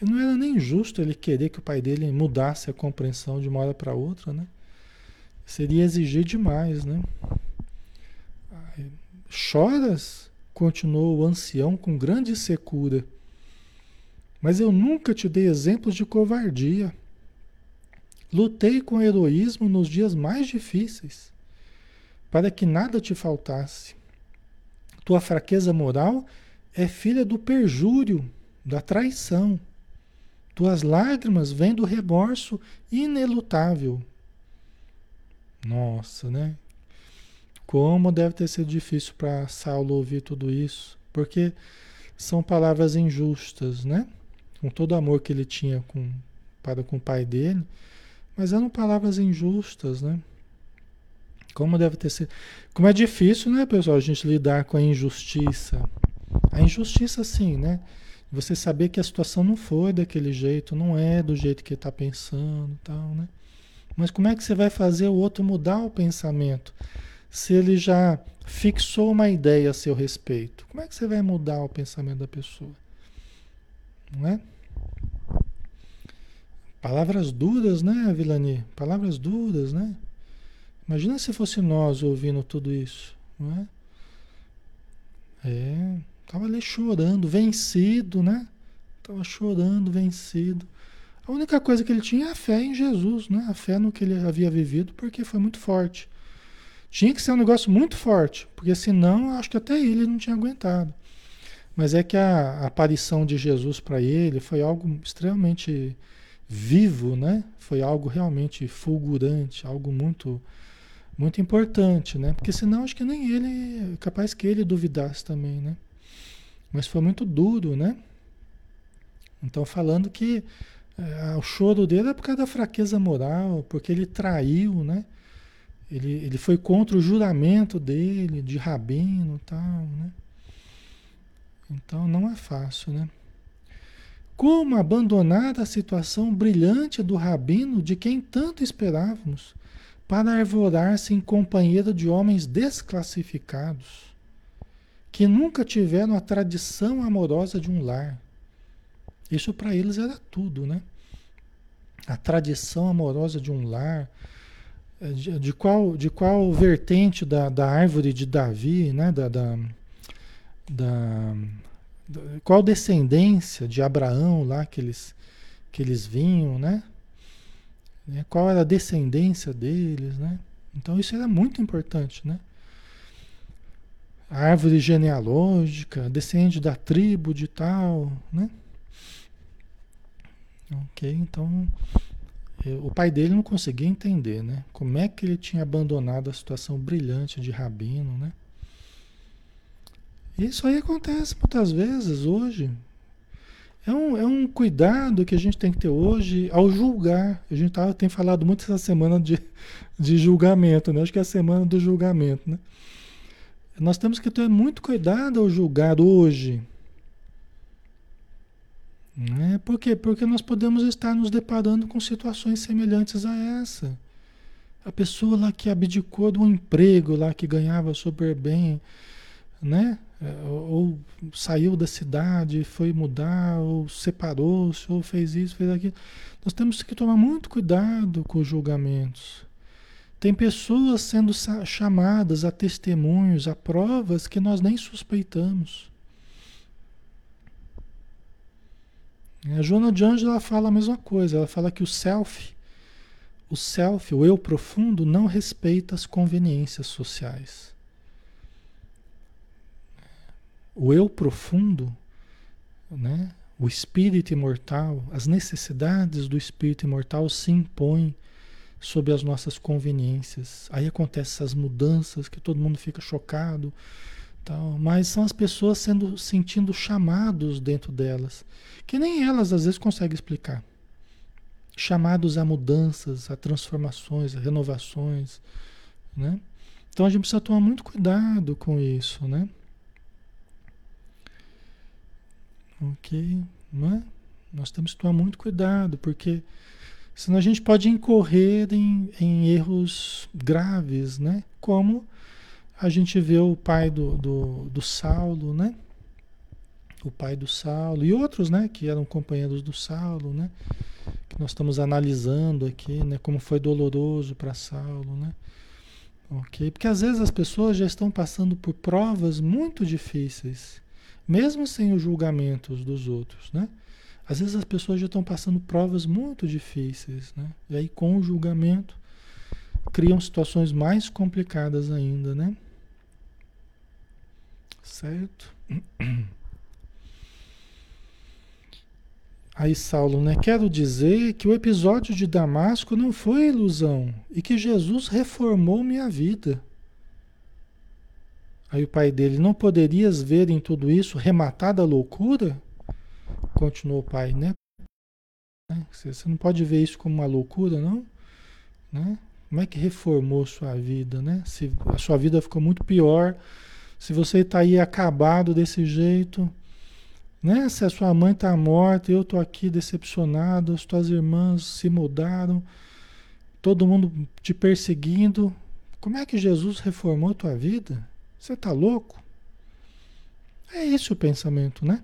Não era nem justo ele querer que o pai dele mudasse a compreensão de uma hora para outra, né? Seria exigir demais, né? Choras? Continuou o ancião com grande secura. Mas eu nunca te dei exemplos de covardia. Lutei com heroísmo nos dias mais difíceis. Para que nada te faltasse. Tua fraqueza moral é filha do perjúrio, da traição. Tuas lágrimas vêm do remorso inelutável. Nossa, né? Como deve ter sido difícil para Saulo ouvir tudo isso, porque são palavras injustas, né? Com todo o amor que ele tinha com, para com o pai dele, mas eram palavras injustas, né? Como deve ter sido. Como é difícil, né, pessoal, a gente lidar com a injustiça. A injustiça, sim, né? Você saber que a situação não foi daquele jeito, não é do jeito que está pensando tal, né? Mas como é que você vai fazer o outro mudar o pensamento? Se ele já fixou uma ideia a seu respeito, como é que você vai mudar o pensamento da pessoa? Não é? Palavras duras, né, Vilani? Palavras duras, né? Imagina se fosse nós ouvindo tudo isso, não é? É, tava ali chorando, vencido, né? Tava chorando, vencido. A única coisa que ele tinha é a fé em Jesus, né? A fé no que ele havia vivido, porque foi muito forte. Tinha que ser um negócio muito forte, porque senão acho que até ele não tinha aguentado. Mas é que a, aparição de Jesus para ele foi algo extremamente vivo, né? Foi algo realmente fulgurante, algo muito muito importante, né? Porque senão acho que nem ele, capaz que ele duvidasse também, né? Mas foi muito duro, né? Então falando que é, o choro dele é por causa da fraqueza moral, porque ele traiu, né? Ele, ele foi contra o juramento dele, de rabino e tal, né? Então não é fácil, né? Como abandonar a situação brilhante do rabino de quem tanto esperávamos? Para arvorar-se em companheiro de homens desclassificados, que nunca tiveram a tradição amorosa de um lar. Isso para eles era tudo, né? A tradição amorosa de um lar, de, de qual, de qual vertente da, da árvore de Davi, né? Da, da, da, qual descendência de Abraão lá que eles, que eles vinham, né? Né? qual era a descendência deles, né? Então isso era muito importante, né? A árvore genealógica, descende da tribo de tal, né? Ok, então o pai dele não conseguia entender, né? Como é que ele tinha abandonado a situação brilhante de rabino, né? Isso aí acontece muitas vezes hoje. É um, é um cuidado que a gente tem que ter hoje ao julgar. A gente tá, tem falado muito essa semana de, de julgamento, né? Acho que é a semana do julgamento, né? Nós temos que ter muito cuidado ao julgar hoje. Né? Por quê? Porque nós podemos estar nos deparando com situações semelhantes a essa. A pessoa lá que abdicou de um emprego lá que ganhava super bem, né? É, ou saiu da cidade, foi mudar, ou separou-se, ou fez isso, fez aquilo. Nós temos que tomar muito cuidado com os julgamentos. Tem pessoas sendo chamadas a testemunhos, a provas que nós nem suspeitamos. A Joana de Ângela fala a mesma coisa. Ela fala que o self, o self, o eu profundo, não respeita as conveniências sociais o eu profundo, né? o espírito imortal, as necessidades do espírito imortal se impõem sob as nossas conveniências. Aí acontecem essas mudanças que todo mundo fica chocado, tal, mas são as pessoas sendo sentindo chamados dentro delas, que nem elas às vezes conseguem explicar. Chamados a mudanças, a transformações, a renovações, né? Então a gente precisa tomar muito cuidado com isso, né? Ok? Não é? Nós temos que tomar muito cuidado, porque senão a gente pode incorrer em, em erros graves, né? Como a gente vê o pai do, do, do Saulo, né? O pai do Saulo e outros, né? Que eram companheiros do Saulo, né? Que nós estamos analisando aqui, né? Como foi doloroso para Saulo, né? Ok? Porque às vezes as pessoas já estão passando por provas muito difíceis mesmo sem os julgamentos dos outros, né? Às vezes as pessoas já estão passando provas muito difíceis, né? E aí com o julgamento criam situações mais complicadas ainda, né? Certo? *clears throat* Aí Saulo, né? Quero dizer que o episódio de Damasco não foi ilusão e que Jesus reformou minha vida. Aí o pai dele, não poderias ver em tudo isso rematada loucura? Continuou o pai, né? Você não pode ver isso como uma loucura, não? Né? Como é que reformou sua vida, né? Se a sua vida ficou muito pior, se você está aí acabado desse jeito, né? Se a sua mãe está morta, eu estou aqui decepcionado, as tuas irmãs se mudaram, todo mundo te perseguindo, como é que Jesus reformou a tua vida? Você está louco? É esse o pensamento, né?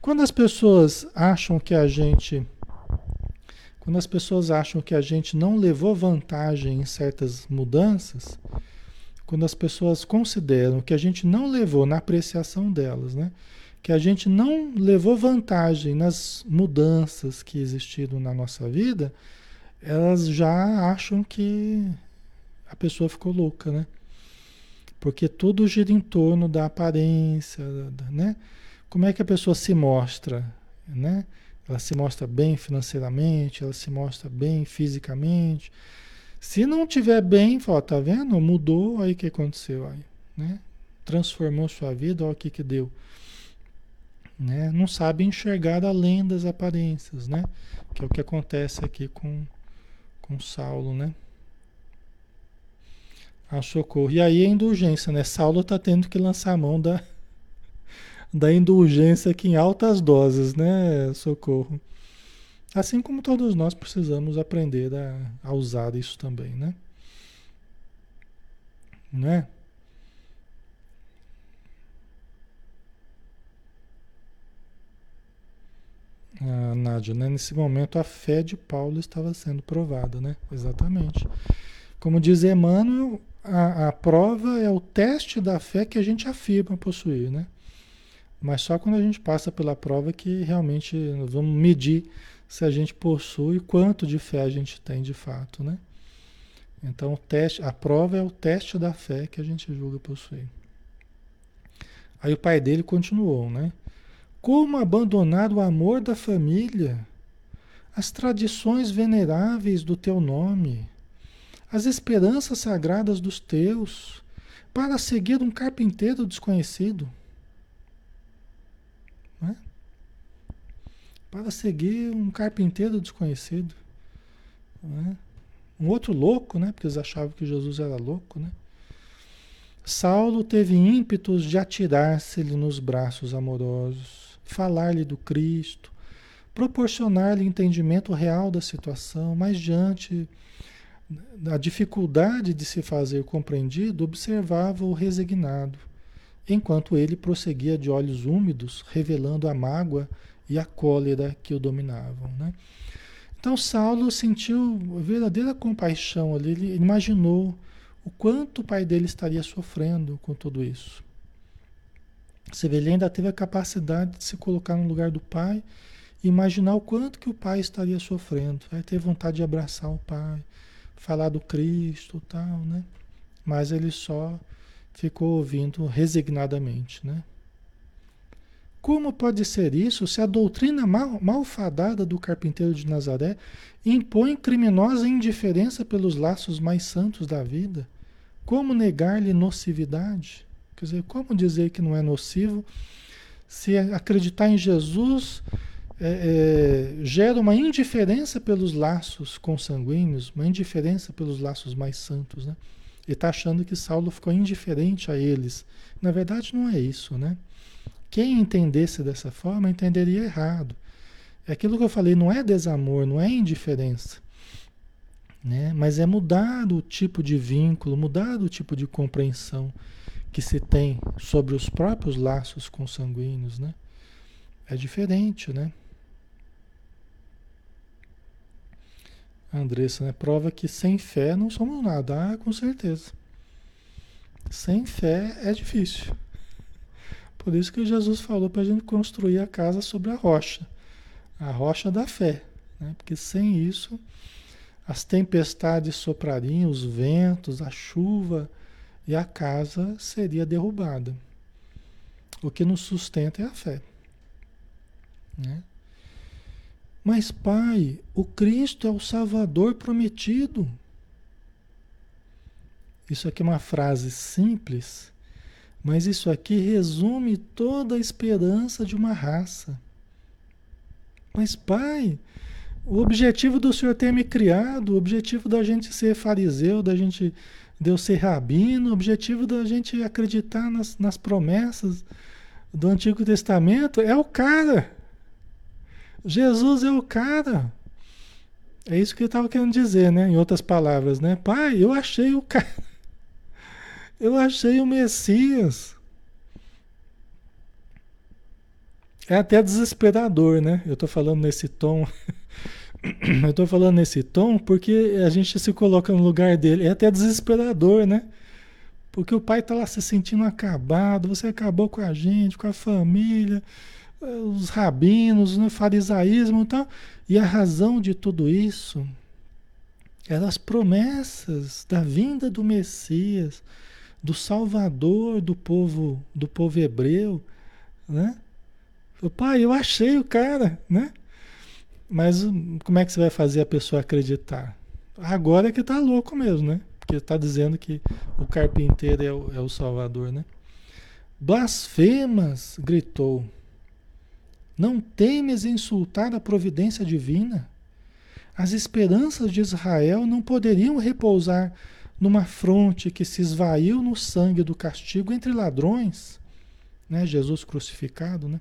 Quando as pessoas acham que a gente. Quando as pessoas acham que a gente não levou vantagem em certas mudanças, quando as pessoas consideram que a gente não levou na apreciação delas, né? Que a gente não levou vantagem nas mudanças que existiram na nossa vida, elas já acham que a pessoa ficou louca, né? Porque tudo gira em torno da aparência, né? Como é que a pessoa se mostra, né? Ela se mostra bem financeiramente, ela se mostra bem fisicamente. Se não tiver bem, fala, tá vendo? Mudou, aí o que aconteceu aí, né? Transformou sua vida, olha o que que deu. Né? Não sabe enxergar além das aparências, né? Que é o que acontece aqui com com Saulo, né? A socorro. E aí a indulgência, né? Saulo está tendo que lançar a mão da, *laughs* da indulgência aqui em altas doses, né? Socorro. Assim como todos nós precisamos aprender a, a usar isso também, né? Né? Ah, Nádia, né? nesse momento a fé de Paulo estava sendo provada, né? Exatamente. Como diz Emmanuel, a, a prova é o teste da fé que a gente afirma possuir, né? Mas só quando a gente passa pela prova que realmente nós vamos medir se a gente possui quanto de fé a gente tem de fato, né? Então o teste, a prova é o teste da fé que a gente julga possuir. Aí o pai dele continuou, né? Como abandonar o amor da família, as tradições veneráveis do teu nome, as esperanças sagradas dos teus, para seguir um carpinteiro desconhecido. Né? Para seguir um carpinteiro desconhecido. Né? Um outro louco, né? porque eles achavam que Jesus era louco. Né? Saulo teve ímpetos de atirar-se-lhe nos braços amorosos, falar-lhe do Cristo, proporcionar-lhe entendimento real da situação, mas diante a dificuldade de se fazer compreendido, observava o resignado, enquanto ele prosseguia de olhos úmidos, revelando a mágoa e a cólera que o dominavam. Né? Então Saulo sentiu verdadeira compaixão ali, ele imaginou o quanto o pai dele estaria sofrendo com tudo isso. Você vê, ele ainda teve a capacidade de se colocar no lugar do pai e imaginar o quanto que o pai estaria sofrendo. Aí ter vontade de abraçar o pai, falar do Cristo tal, né? Mas ele só ficou ouvindo resignadamente, né? Como pode ser isso se a doutrina mal, malfadada do carpinteiro de Nazaré impõe criminosa indiferença pelos laços mais santos da vida? Como negar-lhe nocividade? Quer dizer, como dizer que não é nocivo se acreditar em Jesus é, é, gera uma indiferença pelos laços consanguíneos, uma indiferença pelos laços mais santos, né? Ele está achando que Saulo ficou indiferente a eles. Na verdade, não é isso, né? Quem entendesse dessa forma entenderia errado. É aquilo que eu falei, não é desamor, não é indiferença. Né? Mas é mudar o tipo de vínculo, mudar o tipo de compreensão que se tem sobre os próprios laços consanguíneos, né? É diferente, né? Andressa, né? Prova que sem fé não somos nada. Ah, com certeza. Sem fé é difícil. Por isso que Jesus falou para a gente construir a casa sobre a rocha. A rocha da fé. Né? Porque sem isso as tempestades soprariam, os ventos, a chuva, e a casa seria derrubada. O que nos sustenta é a fé. Né? Mas, Pai, o Cristo é o Salvador prometido. Isso aqui é uma frase simples, mas isso aqui resume toda a esperança de uma raça. Mas, Pai, o objetivo do Senhor ter me criado, o objetivo da gente ser fariseu, da gente de eu ser rabino, o objetivo da gente acreditar nas, nas promessas do Antigo Testamento é o cara. Jesus é o cara. É isso que ele estava querendo dizer, né? Em outras palavras, né? Pai, eu achei o cara. *laughs* Eu achei o Messias. É até desesperador, né? Eu estou falando nesse tom. *coughs* Eu estou falando nesse tom porque a gente se coloca no lugar dele. É até desesperador, né? Porque o pai está lá se sentindo acabado, você acabou com a gente, com a família, os rabinos, o farisaísmo e tal. E a razão de tudo isso eram as promessas da vinda do Messias, do Salvador do povo, do povo hebreu, né? O pai, eu achei o cara, né? Mas como é que você vai fazer a pessoa acreditar? Agora é que tá louco mesmo, né? Porque está dizendo que o carpinteiro é o, é o Salvador, né? Blasfemas, gritou. Não temes insultar a providência divina? As esperanças de Israel não poderiam repousar numa fronte que se esvaiu no sangue do castigo entre ladrões, né? Jesus crucificado, né?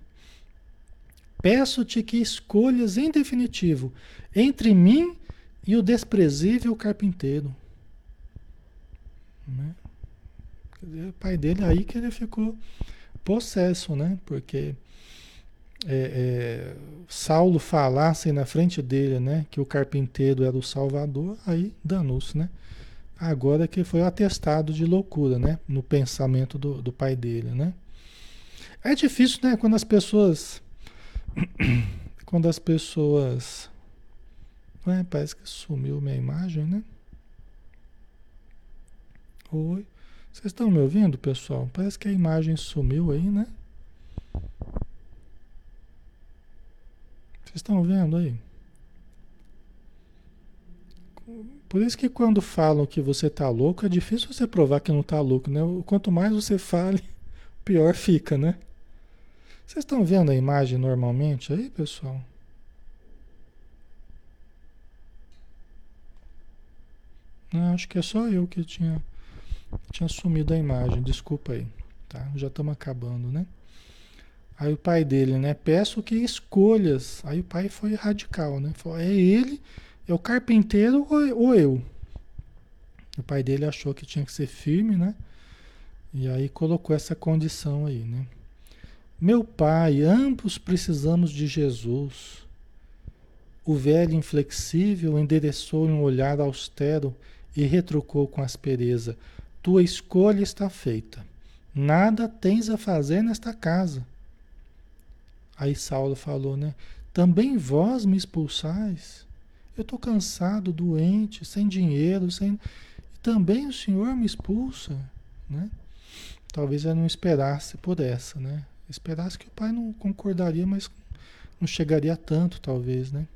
Peço-te que escolhas em definitivo entre mim e o desprezível carpinteiro. Né? o pai dele aí que ele ficou possesso, né? Porque é, é, Saulo falasse na frente dele, né? Que o carpinteiro era o Salvador, aí danou-se, né? Agora que foi atestado de loucura, né? No pensamento do, do pai dele, né? É difícil, né? Quando as pessoas *coughs* quando as pessoas. Ué, parece que sumiu minha imagem, né? Oi. Vocês estão me ouvindo, pessoal? Parece que a imagem sumiu aí, né? Vocês estão vendo aí? Por isso que quando falam que você tá louco, é difícil você provar que não tá louco, né? Quanto mais você fale, *laughs* pior fica, né? Vocês estão vendo a imagem normalmente aí, pessoal? Não, acho que é só eu que tinha, tinha sumido a imagem. Desculpa aí. Tá? Já estamos acabando, né? Aí o pai dele, né? Peço que escolhas. Aí o pai foi radical, né? Falou, é ele, é o carpinteiro ou eu? O pai dele achou que tinha que ser firme, né? E aí colocou essa condição aí, né? Meu pai, ambos precisamos de Jesus. O velho inflexível endereçou um olhar austero e retrucou com aspereza: Tua escolha está feita. Nada tens a fazer nesta casa. Aí Saulo falou, né? Também vós me expulsais? Eu estou cansado, doente, sem dinheiro, sem. Também o Senhor me expulsa, né? Talvez eu não esperasse por essa, né? Esperasse que o pai não concordaria, mas não chegaria tanto, talvez, né?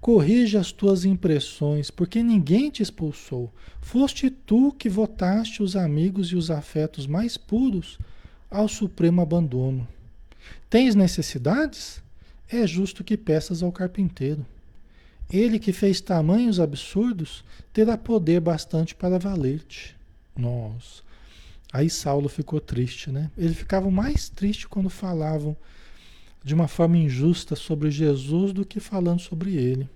Corrija as tuas impressões, porque ninguém te expulsou. Foste tu que votaste os amigos e os afetos mais puros ao supremo abandono. Tens necessidades? É justo que peças ao carpinteiro. Ele que fez tamanhos absurdos terá poder bastante para valer-te. Nossa. Aí Saulo ficou triste, né? Ele ficava mais triste quando falavam de uma forma injusta sobre Jesus do que falando sobre ele.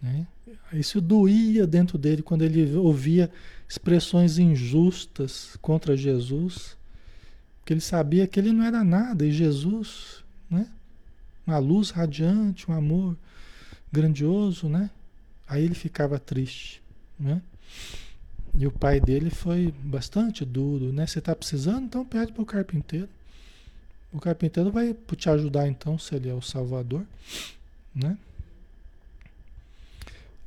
Né? Isso doía dentro dele quando ele ouvia expressões injustas contra Jesus, porque ele sabia que ele não era nada e Jesus, né? Uma luz radiante, um amor grandioso, né? Aí ele ficava triste, né? E o pai dele foi bastante duro, né? Você está precisando, então pede para o carpinteiro. O carpinteiro vai te ajudar então, se ele é o salvador, né?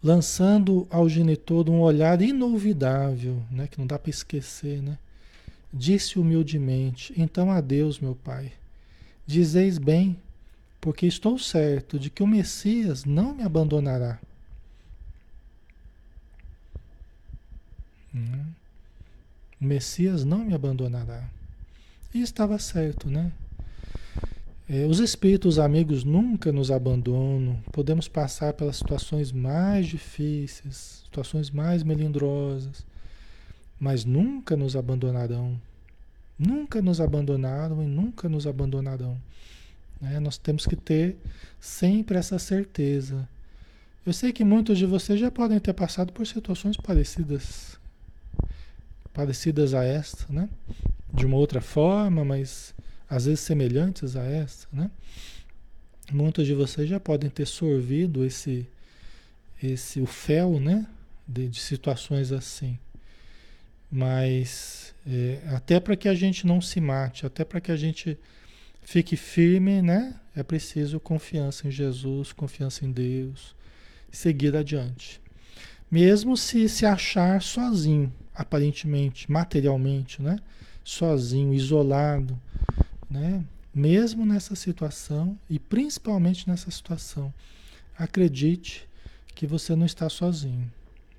Lançando ao genitor um olhar inolvidável, né? Que não dá para esquecer, né? Disse humildemente: Então adeus, meu pai. Dizeis bem, porque estou certo de que o Messias não me abandonará. Hum. O Messias não me abandonará. E estava certo, né? É, os espíritos amigos nunca nos abandonam. Podemos passar pelas situações mais difíceis, situações mais melindrosas, mas nunca nos abandonarão. Nunca nos abandonaram e nunca nos abandonarão. É, nós temos que ter sempre essa certeza. Eu sei que muitos de vocês já podem ter passado por situações parecidas, parecidas a esta, né? De uma outra forma, mas às vezes semelhantes a esta, né? Muitos de vocês já podem ter sorvido esse, esse o fel, né? De, de situações assim. Mas é, até para que a gente não se mate, até para que a gente fique firme, né? É preciso confiança em Jesus, confiança em Deus, seguir adiante. Mesmo se se achar sozinho, aparentemente, materialmente, né? Sozinho, isolado, né? Mesmo nessa situação e principalmente nessa situação, acredite que você não está sozinho,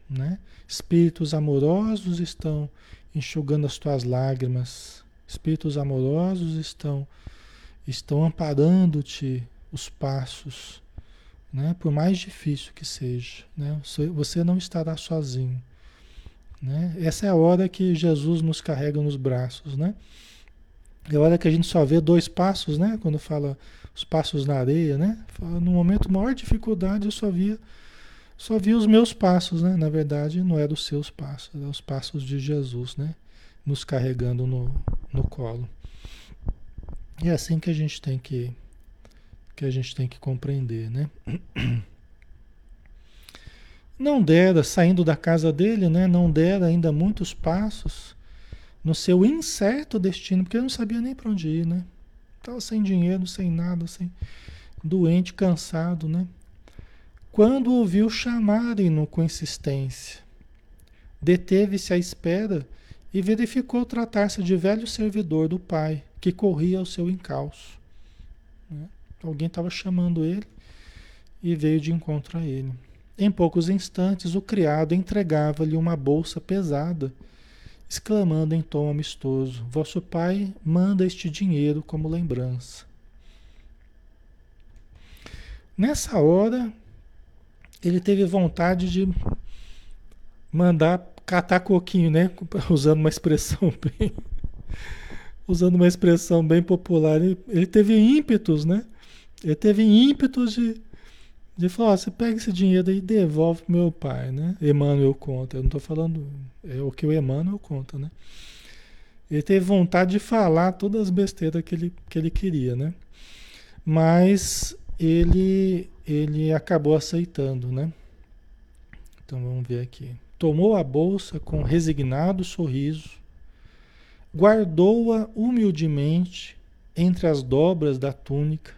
né? Espíritos amorosos estão enxugando as tuas lágrimas. Espíritos amorosos estão estão amparando-te os passos, né? Por mais difícil que seja, né? Você não estará sozinho, né? Essa é a hora que Jesus nos carrega nos braços, né? É a hora que a gente só vê dois passos, né? Quando fala os passos na areia, né? No momento maior dificuldade eu só via só via os meus passos, né? Na verdade, não eram os seus passos, eram os passos de Jesus, né? Nos carregando no, no colo. E é assim que a gente tem que que a gente tem que compreender, né? *clears throat* Não dera, saindo da casa dele, né? Não dera ainda muitos passos no seu incerto destino, porque ele não sabia nem para onde ir, né? Estava sem dinheiro, sem nada, sem doente, cansado, né? Quando ouviu chamarem-no com insistência, deteve-se à espera e verificou tratar-se de velho servidor do pai, que corria ao seu encalço. Né? Alguém estava chamando ele e veio de encontro a ele. Em poucos instantes, o criado entregava-lhe uma bolsa pesada, exclamando em tom amistoso: Vosso pai manda este dinheiro como lembrança. Nessa hora, ele teve vontade de mandar catar coquinho, né? *laughs* Usando uma expressão *laughs* bem. usando uma expressão bem popular. Ele, ele teve ímpetos, né? Ele teve ímpetos de, de falar: você pega esse dinheiro e devolve pro meu pai, né? Emmanuel conta. Eu não estou falando. É o que o Emmanuel conta, né? Ele teve vontade de falar todas as besteiras que ele, que ele queria, né? Mas ele ele acabou aceitando, né? Então vamos ver aqui. Tomou a bolsa com resignado sorriso, guardou-a humildemente entre as dobras da túnica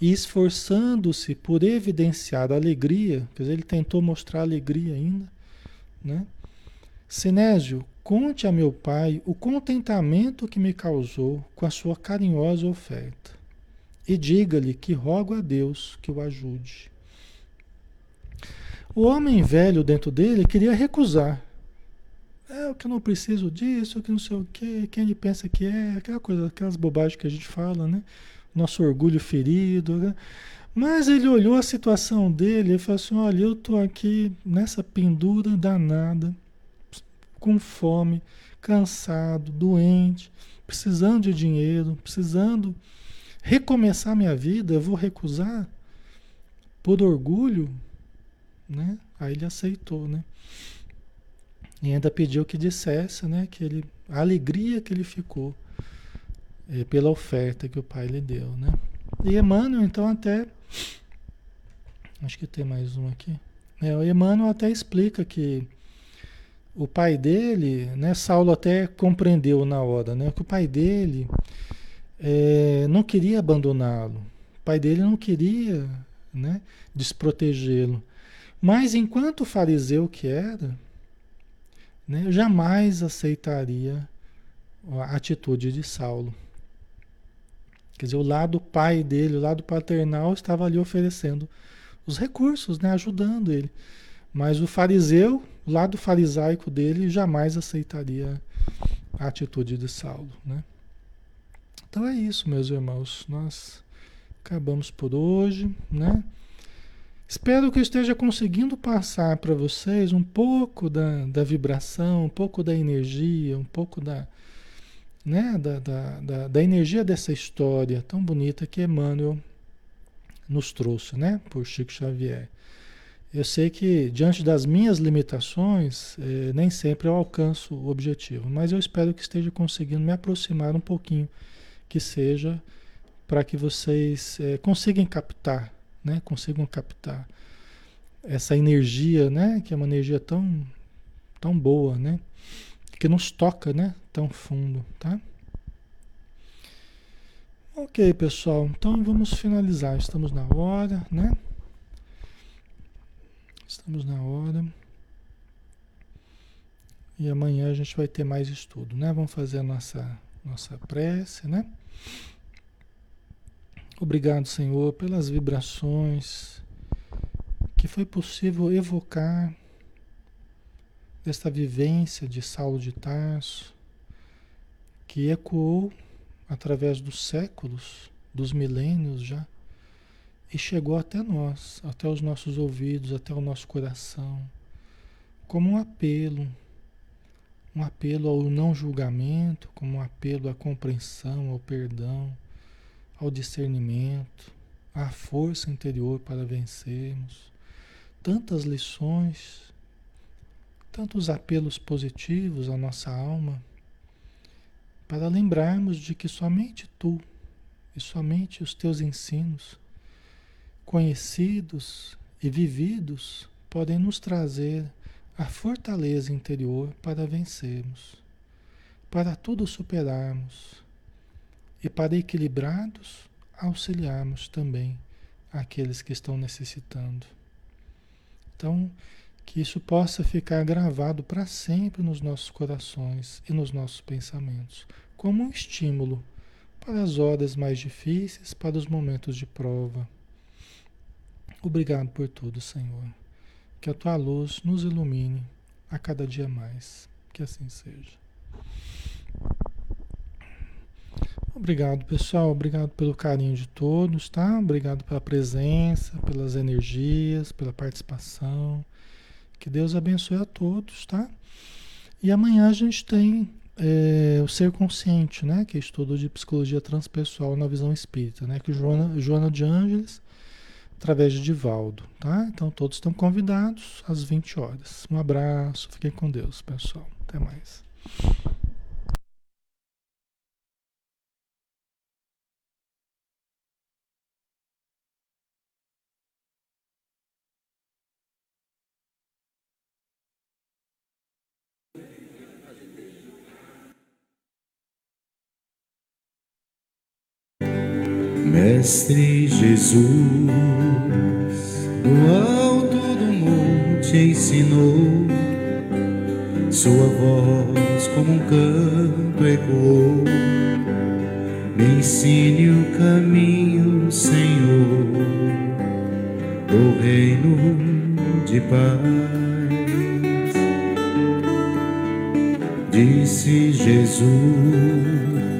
e esforçando-se por evidenciar a alegria, quer dizer, ele tentou mostrar alegria ainda, né? Sinésio, conte a meu pai o contentamento que me causou com a sua carinhosa oferta e diga-lhe que rogo a Deus que o ajude. O homem velho dentro dele queria recusar. É o que eu não preciso disso, que não sei o que, quem ele pensa que é, aquela coisa, aquelas bobagens que a gente fala, né? Nosso orgulho ferido, né? Mas ele olhou a situação dele e falou assim: olha, eu tô aqui nessa pendura danada, com fome, cansado, doente, precisando de dinheiro, precisando recomeçar minha vida, eu vou recusar por orgulho, né? Aí ele aceitou, né? E ainda pediu que dissesse, né, que ele a alegria que ele ficou é, pela oferta que o pai lhe deu, né? E Emmanuel então até acho que tem mais um aqui. É, o Emmanuel até explica que o pai dele, né, Saulo até compreendeu na hora, né, que o pai dele é, não queria abandoná-lo. O pai dele não queria né? desprotegê-lo. Mas enquanto fariseu que era, né, jamais aceitaria a atitude de Saulo. Quer dizer, o lado pai dele, o lado paternal, estava ali oferecendo os recursos, né, ajudando ele. Mas o fariseu, o lado farisaico dele, jamais aceitaria a atitude de Saulo. Né? Então é isso, meus irmãos. Nós acabamos por hoje, né? Espero que eu esteja conseguindo passar para vocês um pouco da, da vibração, um pouco da energia, um pouco da, né, da, da, da, da energia dessa história tão bonita que Emmanuel nos trouxe, né, por Chico Xavier. Eu sei que diante das minhas limitações, eh, nem sempre eu alcanço o objetivo, mas eu espero que esteja conseguindo me aproximar um pouquinho, que seja para que vocês eh, consigam captar né? Consigam captar essa energia, né? Que é uma energia tão, tão boa, né? Que nos toca, né? Tão fundo, tá? Ok, pessoal. Então vamos finalizar. Estamos na hora, né? Estamos na hora. E amanhã a gente vai ter mais estudo, né? Vamos fazer a nossa, nossa prece, né? Obrigado, Senhor, pelas vibrações que foi possível evocar desta vivência de Saulo de Tarso, que ecoou através dos séculos, dos milênios já, e chegou até nós, até os nossos ouvidos, até o nosso coração, como um apelo, um apelo ao não julgamento, como um apelo à compreensão, ao perdão ao discernimento, à força interior para vencermos. Tantas lições, tantos apelos positivos à nossa alma, para lembrarmos de que somente tu e somente os teus ensinos, conhecidos e vividos, podem nos trazer a fortaleza interior para vencermos, para tudo superarmos e para equilibrados, auxiliarmos também aqueles que estão necessitando. Então, que isso possa ficar gravado para sempre nos nossos corações e nos nossos pensamentos, como um estímulo para as horas mais difíceis, para os momentos de prova. Obrigado por tudo, Senhor. Que a tua luz nos ilumine a cada dia mais. Que assim seja. Obrigado, pessoal. Obrigado pelo carinho de todos, tá? Obrigado pela presença, pelas energias, pela participação. Que Deus abençoe a todos, tá? E amanhã a gente tem é, o ser consciente, né? Que é estudo de psicologia transpessoal na visão espírita, né? Que Joana, Joana de Ângeles, através de Divaldo, tá? Então todos estão convidados às 20 horas. Um abraço, fiquem com Deus, pessoal. Até mais. Mestre Jesus, do alto do monte ensinou, Sua voz como um canto ecoou. Me ensine o caminho, Senhor, do reino de paz. Disse Jesus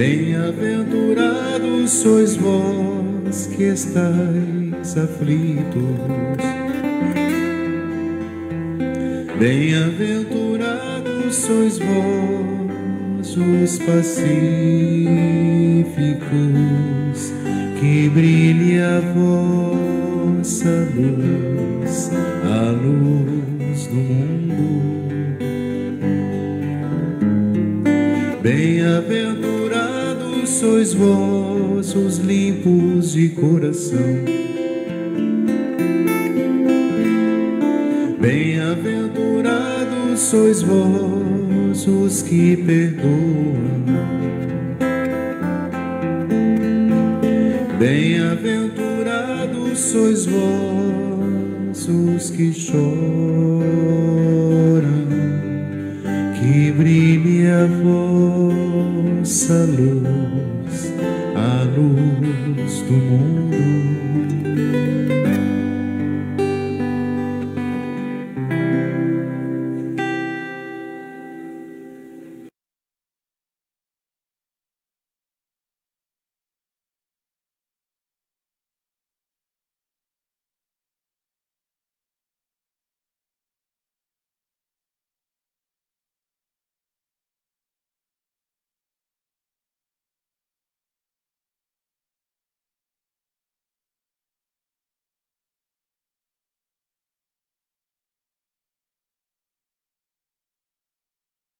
Bem-aventurados sois vós que estáis aflitos. Bem-aventurados sois vós os pacíficos, que brilhe a vossa luz, sois vós, os limpos de coração. Bem-aventurados sois vós, os que perdoam. Bem-aventurados sois vós,